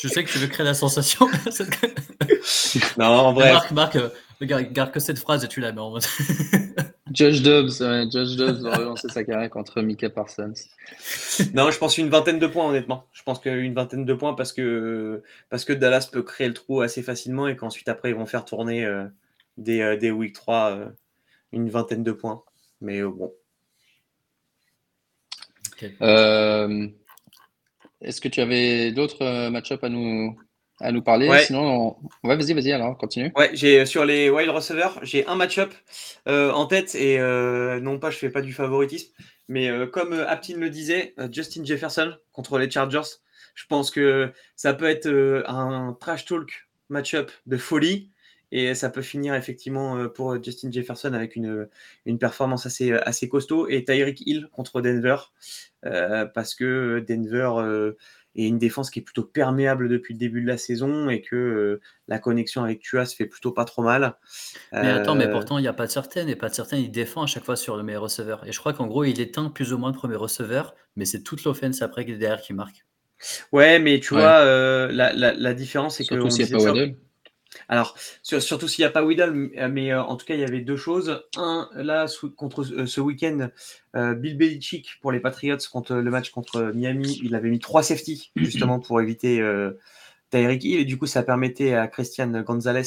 je sais que tu veux créer la sensation. non, en vrai. Marc, Marc euh, regarde, que cette phrase et tu la mets en mode. Josh Dobbs, ouais, Josh Dobbs va relancer sa carrière contre Mika Parsons. Non, je pense une vingtaine de points, honnêtement. Je pense qu'une vingtaine de points parce que, parce que Dallas peut créer le trou assez facilement et qu'ensuite, après, ils vont faire tourner euh, des, euh, des week 3 euh, une vingtaine de points. Mais bon. Est-ce que tu avais d'autres match-ups à nous, à nous parler? Sinon, ouais, vas-y, vas-y, alors, continue. Ouais, j'ai euh, sur les wild receivers, j'ai un match-up euh, en tête et euh, non pas, je fais pas du favoritisme, mais comme Aptin le disait, Justin Jefferson contre les Chargers, je pense que ça peut être un trash talk match-up de folie et ça peut finir effectivement pour Justin Jefferson avec une, une performance assez, assez costaud et Tyreek Hill contre Denver parce que Denver et une défense qui est plutôt perméable depuis le début de la saison et que euh, la connexion avec Tua se fait plutôt pas trop mal. Mais attends, mais euh, pourtant il n'y a pas de certaine et pas de certaine, il défend à chaque fois sur le meilleur receveur. Et je crois qu'en gros il éteint plus ou moins le premier receveur, mais c'est toute l'offense après derrière qui marque. Ouais, mais tu vois, euh, la, la, différence c'est que. Surtout s'il n'y a pas alors, surtout s'il n'y a pas Weedle, mais euh, en tout cas, il y avait deux choses. Un, là, contre euh, ce week-end, euh, Bill Belichick pour les Patriots contre le match contre Miami, il avait mis trois safety justement pour éviter Tyreek Hill et du coup, ça permettait à Christian Gonzalez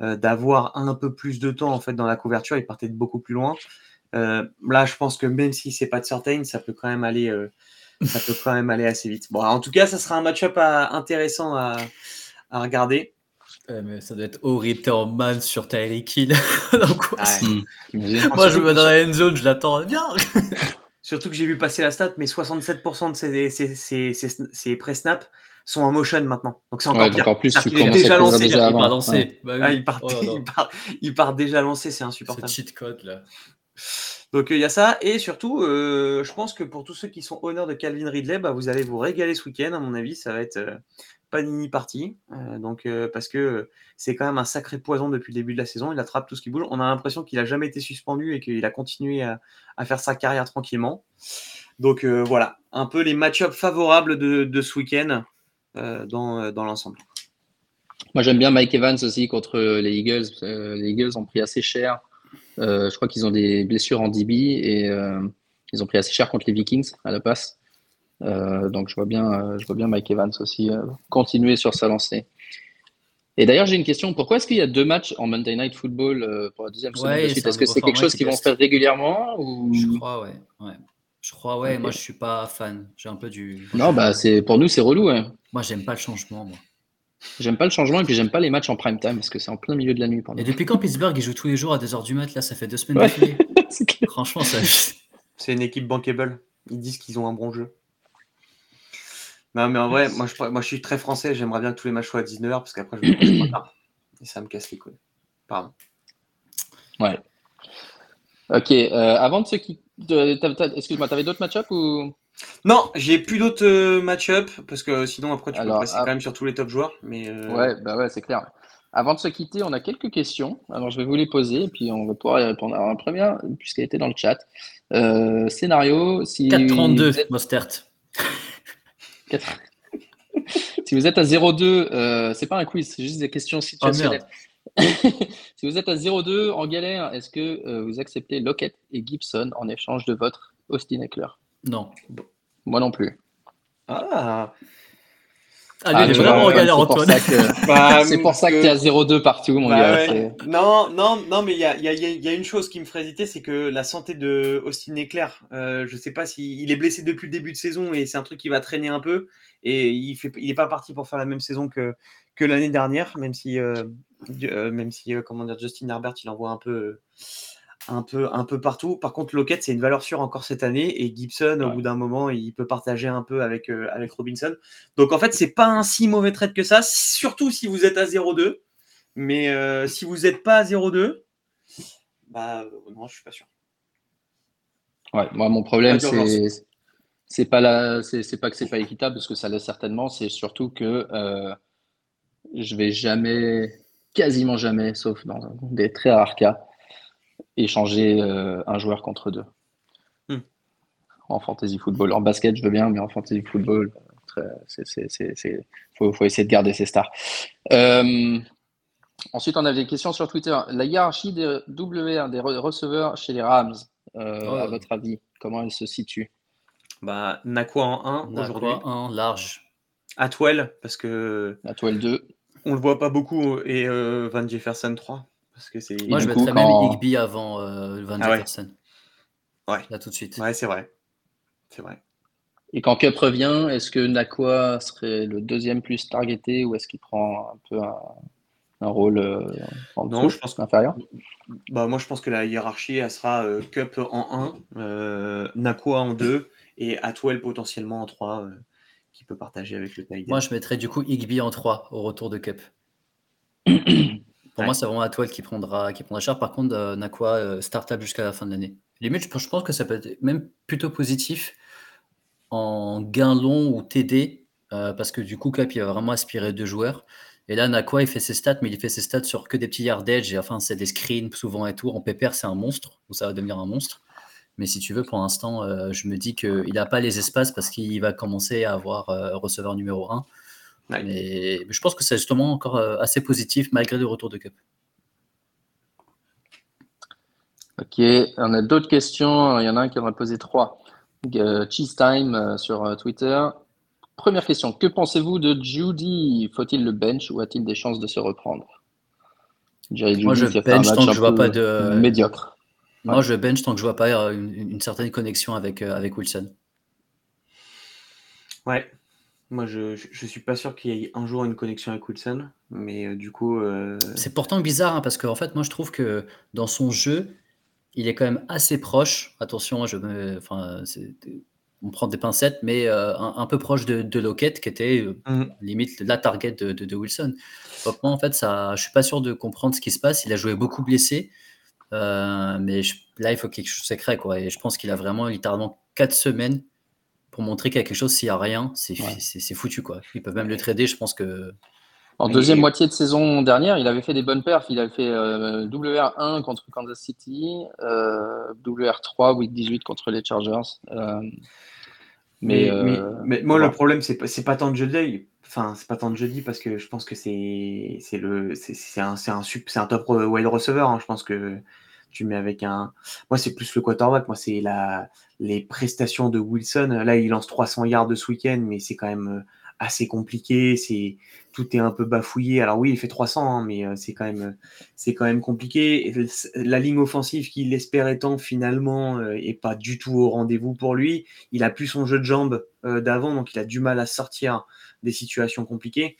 d'avoir un peu plus de temps en fait dans la couverture. Il partait de beaucoup plus loin. là, je pense que même si c'est pas de certain, ça peut quand même aller, ça peut quand même aller assez vite. Bon, en tout cas, ça sera un match-up intéressant à regarder mais ça doit être horrible, t'es en man sur Tyreek Hill. Moi, je me mets dans la end zone, je l'attends. Viens Surtout que j'ai vu passer la stat, mais 67% de ses, pré-snaps sont en motion maintenant. Donc c'est encore, encore plus. Tu il est déjà lancé. Déjà il, part lancé. Bah ah, il, part, oh il, part, il, part, déjà lancé, c'est insupportable. C'est cheat code là. Donc il y a ça, et surtout, euh, je pense que pour tous ceux qui sont honneurs de Calvin Ridley, bah, vous allez vous régaler ce week-end. À mon avis, ça va être, euh, Panini parti. Euh, donc, euh, parce que c'est quand même un sacré poison depuis le début de la saison. Il attrape tout ce qui bouge. On a l'impression qu'il a jamais été suspendu et qu'il a continué à, faire sa carrière tranquillement. Donc euh, voilà, un peu les match-ups favorables de, ce week-end dans, dans l'ensemble. Moi j'aime bien Mike Evans aussi contre les Eagles. les Eagles ont pris assez cher. je crois qu'ils ont des blessures en DB et ils ont pris assez cher contre les Vikings à la passe. Euh, donc je vois bien, euh, je vois bien Mike Evans aussi euh, continuer sur sa lancée. Et d'ailleurs, j'ai une question. Pourquoi est-ce qu'il y a deux matchs en Monday Night Football pour la deuxième semaine Est-ce que c'est quelque chose qu'ils vont faire régulièrement ou... Je crois, ouais. ouais. Je crois, ouais. Moi, je suis pas fan. J'ai un peu du. Non, bah c'est pour nous, c'est relou. Moi, j'aime pas le changement, moi. J'aime pas le changement et puis j'aime pas les matchs en prime time parce que c'est en plein milieu de la nuit. Pour et depuis quand Pittsburgh il joue tous les jours à 2h du mat Là, ça fait deux semaines ouais. Franchement, ça. C'est une équipe bankable. Ils disent qu'ils ont un bon jeu. Non, mais en vrai, moi je, moi je suis très français, j'aimerais bien que tous les matchs soient à 19h parce qu'après je me couche pas tard. Et ça me casse les couilles. Pardon. Ouais. Ok, euh, avant de ce qui. Excuse-moi, t'avais d'autres match-up ou? Non, j'ai plus d'autres euh, match-up parce que sinon après tu peux passer quand même sur tous les top joueurs. Mais euh, Ouais, bah ouais, c'est clair. Avant de se quitter, on a quelques questions. Alors je vais vous les poser et puis on va pouvoir y répondre. Alors la première, puisqu'elle était dans le chat. scénario, si. 4-32, Mostert. si vous êtes à 0,2, euh, c'est pas un quiz, c'est juste des questions situationnelles. si vous êtes à 0,2 en galère, est-ce que euh, vous acceptez Lockett et Gibson en échange de votre Austin Eckler? Non. Moi non plus. Ah, ah, est vraiment en galère, Antoine. Bah, c'est pour ça que tu es à 0,2 partout, mon bah gars. Non, non, non, mais il y a, y, a, y a, une chose qui me ferait hésiter, c'est que la santé de Austin est claire. Euh, je sais pas s'il il est blessé depuis le début de saison et c'est un truc qui va traîner un peu. Et il n'est pas parti pour faire la même saison que, que l'année dernière, même si, euh, euh, même si comment dire, Justin Herbert, il envoie un peu, un peu, un peu partout. Par contre, Lockett, c'est une valeur sûre encore cette année. Et Gibson, au bout d'un moment, il peut partager un peu avec, euh, avec Robinson. Donc, en fait, c'est pas un si mauvais trade que ça, surtout si vous êtes à 0-2. Mais euh, si vous n'êtes pas à 0-2, bah non, je suis pas sûr. Ouais, moi, mon problème, c'est. C'est pas la, pas que c'est pas équitable parce que ça l'est certainement. C'est surtout que euh, je vais jamais, quasiment jamais, sauf dans des très rares cas, échanger euh, un joueur contre deux. Hmm. En fantasy football. En basket, je veux bien, mais en fantasy football, il faut, faut, essayer de garder ses stars. Euh, ensuite, on a des questions sur Twitter. La hiérarchie des WR, des receveurs chez les Rams, euh, à votre avis, comment elle se situe? Bah, Nakwa en 1 aujourd'hui. en 1, large. Atwell, parce que. Atwell 2. On le voit pas beaucoup, et Van Jefferson 3. Parce que c'est... Moi, je mettrais même Igby avant euh, Van ah Jefferson. Ouais. Là, tout de suite. Ouais, c'est vrai. C'est vrai. Et quand Cup revient, est-ce que Nakwa serait le deuxième plus targeté ou est-ce qu'il prend un peu un, rôle euh, en non, je pense inférieur? Bah, Moi, je pense que la hiérarchie, elle sera euh, Cup en 1, Nakwa en 2 et Atwell potentiellement en 3 qui peut partager avec le Moi, je mettrais du coup Igby en 3 au retour de Cup. Pour moi, c'est vraiment Atwell qui prendra, qui prendra cher. Par contre, euh, Nakwa euh, startable jusqu'à la fin de l'année. Limite, je pense que ça peut être même plutôt positif en gain long ou TD, euh, parce que du coup, Cap, il va vraiment aspirer deux joueurs. Et là, Nakwa, il fait ses stats, mais il fait ses stats sur que des petits yardages. Et enfin, c'est des screens souvent et tout. En PPR, c'est un monstre, ou ça va devenir un monstre. Mais si tu veux, pour l'instant, je me dis qu'il n'a pas les espaces parce qu'il va commencer à avoir receveur numéro 1. Mais je pense que c'est justement encore euh, assez positif malgré le retour de Cup. Ok, on a d'autres questions. Il y en a un qui en a posé trois. Euh, Cheese Time euh, sur Twitter. Première question, que pensez-vous de Judy? Faut-il le bench ou a-t-il des chances de se reprendre? Moi, je bench tant que je vois pas de médiocre. Moi, je bench tant que je vois pas une, certaine connexion avec, avec Wilson. Ouais, moi, je, ne suis pas sûr qu'il y ait un jour une connexion avec Wilson, mais euh, du coup. Euh, c'est pourtant bizarre, hein, parce qu'en fait, moi, je trouve que dans son jeu, il est quand même assez proche. Attention, je enfin, on prend des pincettes, mais euh, un, peu proche de, de Lockett, qui était mmh. limite la target de, de, Wilson. Donc, moi, en fait, ça, je suis pas sûr de comprendre ce qui se passe. Il a joué beaucoup blessé, mais là, il faut quelque chose de secret, quoi. Et je pense qu'il a vraiment littéralement quatre semaines pour montrer qu'il y a quelque chose, s'il n'y a rien, c'est foutu. Quoi. Ils peuvent même le trader, je pense que. En deuxième moitié de saison dernière, il avait fait des bonnes perfs. Il avait fait euh, WR1 contre Kansas City, euh, WR3 week 18 contre les Chargers. Euh, mais, mais, moi, le problème, c'est pas, pas tant de jeudi. Enfin, c'est pas tant de jeudi parce que je pense que c'est le c'est un, un, un top wide receiver. Hein. Je pense que tu mets avec un. Moi, c'est plus le quarterback. Moi, c'est la... les prestations de Wilson. Là, il lance 300 yards de ce week-end, mais c'est quand même euh, assez compliqué. C'est tout est un peu bafouillé. Alors oui, il fait 300, hein, mais euh, c'est quand même c'est quand même compliqué. La ligne offensive qu'il espérait tant finalement euh, est pas du tout au rendez-vous pour lui. Il a plus son jeu de jambes d'avant, donc il a du mal à sortir des situations compliquées.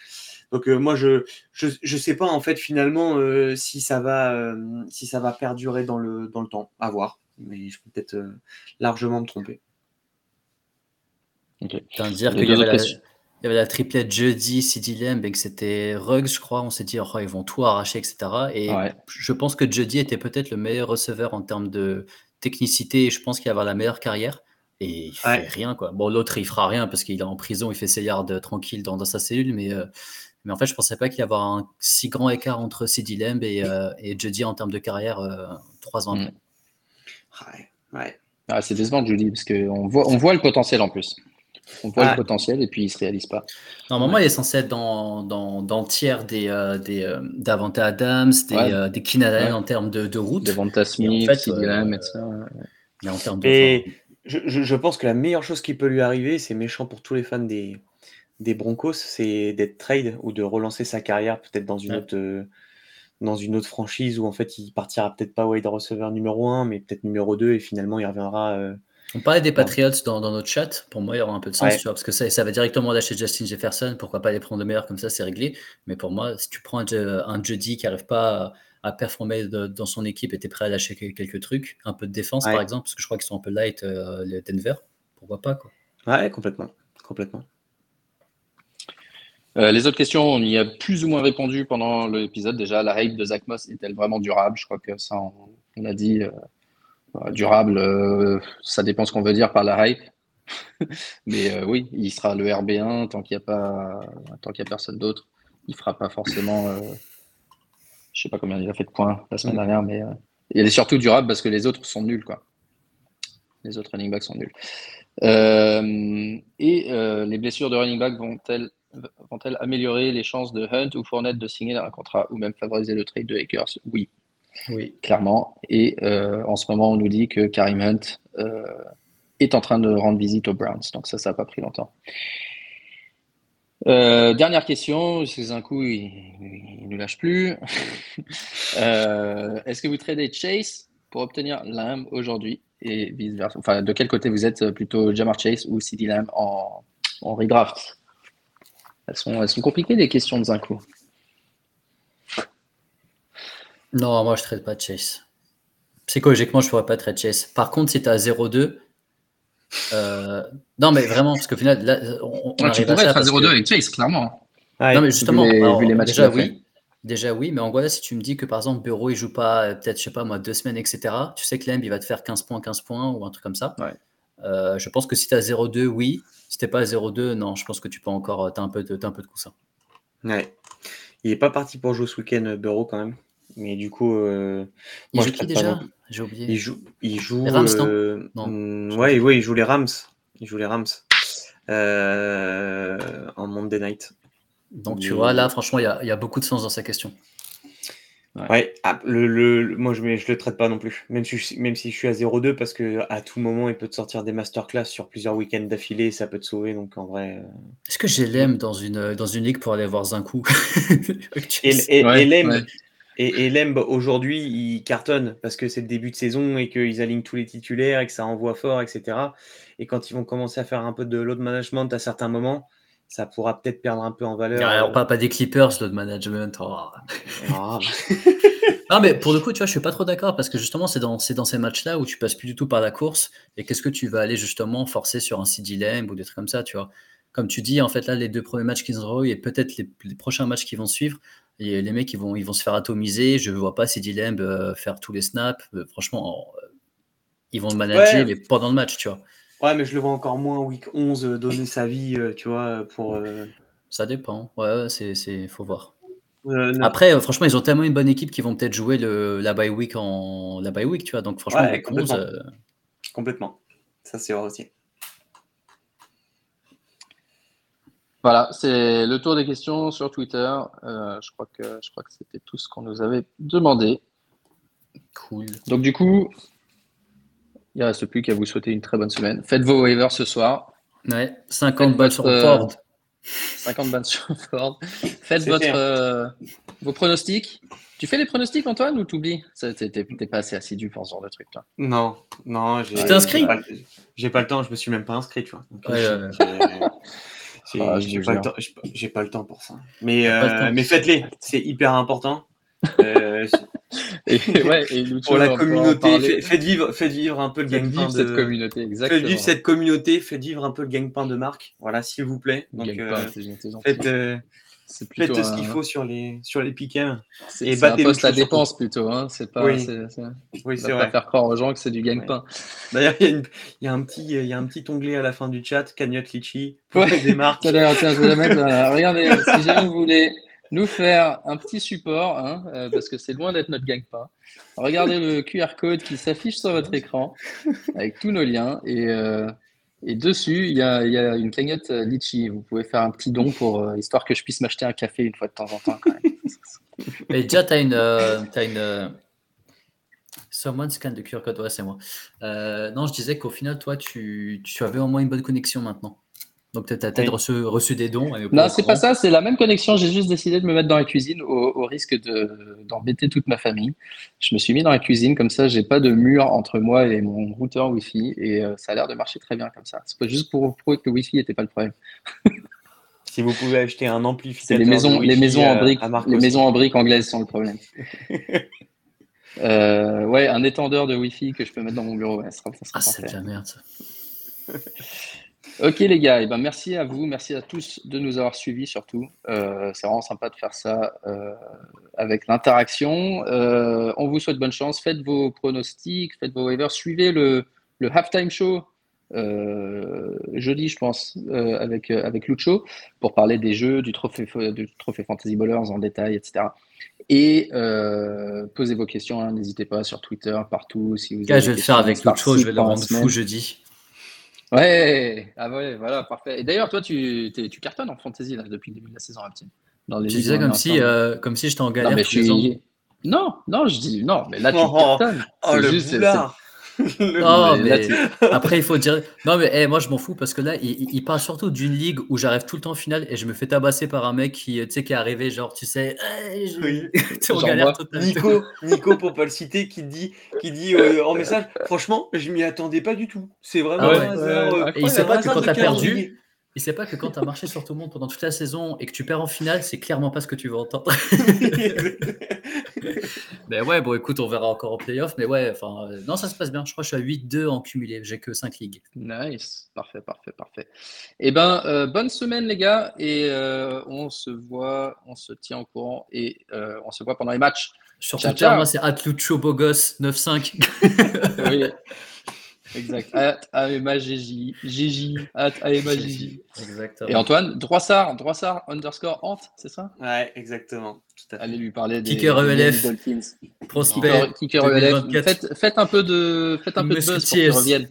Donc euh, moi je, je sais pas en fait finalement euh, si ça va euh, si ça va perdurer dans le dans le temps, à voir. Mais je peux peut-être largement me tromper. Okay. dire qu'il y, avait la, il y avait la triplette jeudi, CD Lamb et que c'était Ruggs, je crois. On s'est dit, oh, ils vont tout arracher, etc. Et je pense que jeudi était peut-être le meilleur receveur en termes de technicité. Et je pense qu'il va avoir la meilleure carrière. Et il fait rien, quoi. Bon, l'autre, il fera rien parce qu'il est en prison, il fait ses yards tranquille dans, dans sa cellule, mais mais en fait, je pensais pas qu'il y avait un si grand écart entre CD Lamb et, euh, et Judy en termes de carrière euh, trois ans après. Mm. Ouais, Ah, c'est décevant, Judy, parce qu'on voit, on voit le potentiel en plus. On voit le potentiel et puis il ne se réalise pas. Normalement, il est censé être dans, dans, dans le tiers des, euh, des d'Avante Adams, des, des Keenan en termes de, de route. Devonta Smith, en Lamb, etc. Mais en termes de. Et je, pense que la meilleure chose qui peut lui arriver, c'est méchant pour tous les fans des, des Broncos, c'est d'être trade ou de relancer sa carrière peut-être dans une autre euh, dans une autre franchise où en fait il partira peut-être pas wide receiver numéro 1 mais peut-être numéro 2 et finalement il reviendra euh, On parlait des Patriots dans, notre chat. Pour moi, il y aura un peu de sens, tu vois, parce que ça, ça va directement lâcher Justin Jefferson. Pourquoi pas les prendre de meilleurs comme ça, c'est réglé. Mais pour moi, si tu prends un, un Jody qui n'arrive pas à, performer dans son équipe et tu es prêt à lâcher quelques trucs, un peu de défense par exemple, parce que je crois qu'ils sont un peu light, euh, les Denver, pourquoi pas quoi. Ouais, complètement. complètement. Euh, les autres questions, on y a plus ou moins répondu pendant l'épisode. Déjà, la hype de Zach Moss est-elle vraiment durable? Je crois que ça, on, a dit. Euh, bah, durable, euh, ça dépend ce qu'on veut dire par la hype. Mais oui, il sera le RB1 tant qu'il n'y a pas, tant qu'il y a personne d'autre. Il fera pas forcément. je sais pas combien il a fait de points la semaine dernière, mais il est surtout durable parce que les autres sont nuls, quoi. Les autres running backs sont nuls. Et les blessures de running back vont-elles améliorer les chances de Hunt ou Fournette de signer un contrat ou même favoriser le trade de Akers? Oui. Oui. Clairement. Et euh, en ce moment, on nous dit que Karim Hunt euh, est en train de rendre visite aux Browns. Donc ça, ça n'a pas pris longtemps. Euh, dernière question, c'est un coup, il ne nous lâche plus. Est-ce que vous tradez Chase pour obtenir Lamb aujourd'hui? Et vice-versa Enfin, de quel côté vous êtes plutôt Jamar Chase ou CD Lamb en, en redraft? Elles sont, elles sont compliquées, les questions de Zinco. Non, moi, je ne traite pas de Chase. Psychologiquement, je ne pourrais pas traiter Chase. Par contre, si tu as 0-2, euh, non, mais vraiment, parce qu'au final, là, on, tu pourrais être à 0-2 avec Chase, clairement. non, mais justement, vu les, matchs déjà, oui. Déjà, oui, mais en gros, si tu me dis que par exemple, Bureau, il joue pas, euh, peut-être, je sais pas moi, deux semaines, etc., tu sais que Lemb, il va te faire 15 points, 15 points ou un truc comme ça. Euh, je pense que si tu as 0-2, oui. Si t'es pas à 0-2, non, je pense que tu peux encore. Tu as, un peu de, un peu de coussin. Ouais. Il n'est pas parti pour jouer ce week-end, euh, Bureau, quand même. Mais du coup. Euh, il joue qui déjà? J'ai oublié. Il joue. Il joue les Rams, euh, non, mm, ouais, ouais, il joue les Rams. Il joue les Rams. en Monday night. Donc, tu vois, là, franchement, il y, y a, beaucoup de sens dans sa question. Ouais, ah, le, moi je ne le traite pas non plus, même si, même si je suis à 0-2, parce que à tout moment il peut te sortir des masterclass sur plusieurs week-ends d'affilée, ça peut te sauver, donc en vrai. Euh, Est-ce que j'ai l'aime dans une, dans une ligue pour aller voir Zinkou Et, et, et Lemb aujourd'hui il cartonne parce que c'est le début de saison et qu'ils alignent tous les titulaires et que ça envoie fort, etc. Et quand ils vont commencer à faire un peu de load management à certains moments, ça pourra peut-être perdre un peu en valeur. Alors, pas, pas des Clippers, le management. Oh. Ah. non, mais pour le coup, tu vois, je suis pas trop d'accord parce que justement, c'est dans, dans ces matchs-là où tu passes plus du tout par la course. Et qu'est-ce que tu vas aller justement forcer sur un CD Lamb ou des trucs comme ça, tu vois Comme tu dis, en fait, là, les deux premiers matchs qu'ils ont eu et peut-être les, prochains matchs qui vont suivre, et les mecs, ils vont, ils vont se faire atomiser. Je ne vois pas CD Lamb euh, faire tous les snaps. Euh, franchement, euh, ils vont le manager, mais pendant le match, tu vois. Ouais, mais je le vois encore moins week 11 euh, donner sa vie, euh, tu vois, pour. Euh, Ça dépend. Ouais, c'est, c'est, faut voir. Après, franchement, ils ont tellement une bonne équipe qu'ils vont peut-être jouer le, la bye week en la bye week, tu vois. Donc, franchement, Ouais, complètement. Complètement. Ça, c'est vrai aussi. Voilà, c'est le tour des questions sur Twitter. je crois que je crois que c'était tout ce qu'on nous avait demandé. Cool. Donc du coup, il ne reste plus qu'à vous souhaiter une très bonne semaine. Faites vos waivers ce soir. Ouais, 50 balles sur Ford. 50 balles sur Ford. Faites votre, euh, vos pronostics. Tu fais les pronostics, Antoine, ou t'oublies? T'es pas assez assidu pour ce genre de truc, toi. Non, non. Tu t'es inscrit? J'ai pas, le temps, je me suis même pas inscrit, tu vois. Euh, j'ai pas, pas, le temps pour ça. Mais, euh, mais faites-les, c'est hyper important. Euh, et, ouais, et pour la communauté, faites, vivre, faites vivre un peu le gagne-pain de cette communauté. Exactement. Faites vivre cette communauté, faites vivre un peu le gagne-pain de marque. Voilà, s'il vous plaît. Donc, euh, faites, euh, faites ce qu'il faut sur les sur les piquets. Et battez un poste à dépense plutôt. Hein. C'est pas. Oui, c'est vrai. Pas faire croire aux gens que c'est du gagne-pain. D'ailleurs, il y, y, a un petit il y a un petit onglet à la fin du chat, cagnotte litchi pour des marques. Tiens, je vais mettre. regardez, si jamais vous voulez nous faire un petit support, hein, euh, parce que c'est loin d'être notre gagne-pain. Regardez le QR code qui s'affiche sur votre écran avec tous nos liens. Et, euh, dessus, il y, a, une cagnotte euh, Litchi. Vous pouvez faire un petit don pour histoire que je puisse m'acheter un café une fois de temps en temps. Quand. Mais déjà, tu as une. as une Someone scan de QR code, ouais, c'est moi. non, je disais qu'au final, toi, tu, tu avais au moins une bonne connexion maintenant. Donc, tu as peut-être reçu, des dons. Non, c'est pas ça, c'est la même connexion. J'ai juste décidé de me mettre dans la cuisine au, risque d'embêter toute ma famille. Je me suis mis dans la cuisine, comme ça, j'ai pas de mur entre moi et mon routeur Wi-Fi. Et euh, ça a l'air de marcher très bien comme ça. C'est pas juste pour prouver que le Wi-Fi n'était pas le problème. si vous pouvez acheter un amplificateur. Les maisons, les maisons en briques, les maisons en briques anglaises sont le problème. Euh, ouais, un étendeur de Wi-Fi que je peux mettre dans mon bureau. ça sera, ah, c'est de la merde. Ok les gars, et eh ben merci à vous, merci à tous de nous avoir suivis surtout. Euh, c'est vraiment sympa de faire ça euh, avec l'interaction. Euh, on vous souhaite bonne chance, faites vos pronostics, faites vos waivers, suivez le, le halftime show jeudi je pense avec, avec Lucho pour parler des jeux, du trophée, du trophée Fantasy Ballers en détail, etc. Et posez vos questions, hein, n'hésitez pas sur Twitter, partout. Si vous je vais le faire avec Lucho, je vais le rendre fou jeudi. Ouais, ah ouais, voilà, parfait. Et d'ailleurs, toi, tu, tu cartonnes en fantasy là, depuis le début de la saison, les tu disais comme si, euh, comme si j'étais en galère. Non, mais je non, non, je dis non, mais là, tu oh, cartonnes. Oh, le juste, non, mais après, il faut dire. Non, mais eh, moi, je m'en fous parce que là, il, parle surtout d'une ligue où j'arrive tout le temps en finale et je me fais tabasser par un mec qui, tu sais, qui est arrivé, genre, tu sais, eh, je... galère Nico, Nico, pour pas le citer, qui dit, qui dit euh, en message Franchement, je m'y attendais pas du tout. C'est vraiment ah un euh, et il sait pas que quand t'as perdu. Il sait pas que quand tu as marché sur tout le monde pendant toute la saison et que tu perds en finale, c'est clairement pas ce que tu veux entendre. mais ouais, bon, écoute, on verra encore en playoff. Mais ouais, enfin, euh, non, ça se passe bien. Je crois que je suis à 8-2 en cumulé. J'ai que 5 ligues. Nice. Parfait, parfait, parfait. Eh ben, euh, bonne semaine, les gars. Et euh, on se voit, on se tient au courant et on se voit pendant les matchs. Sur Twitter, moi, c'est Atlucho Bogos 95. oui. Exact. At. Exactement. Et Antoine, Droissard, Droissard underscore Ant, c'est ça? Ouais, exactement. Allez lui parler des, Kicker ELF. Prospect. Kicker ELF. Faites, faites, un peu de, faites un peu de buzz pour qu'il revienne.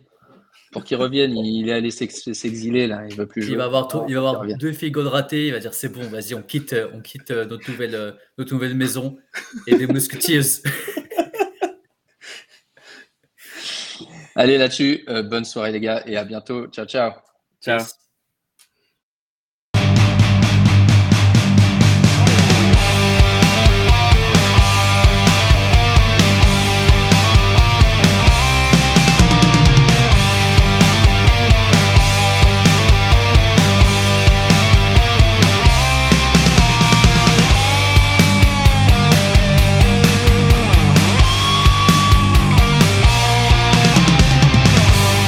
Pour qu'il revienne, il est allé s'exiler là, il veut plus jouer. Il va avoir, il va avoir deux filles de ratés, il va dire c'est bon, vas-y, on quitte, on quitte euh, notre nouvelle, euh, notre nouvelle maison et des musketeers. Allez là-dessus, euh, bonne soirée les gars et à bientôt. Ciao, ciao. Ciao.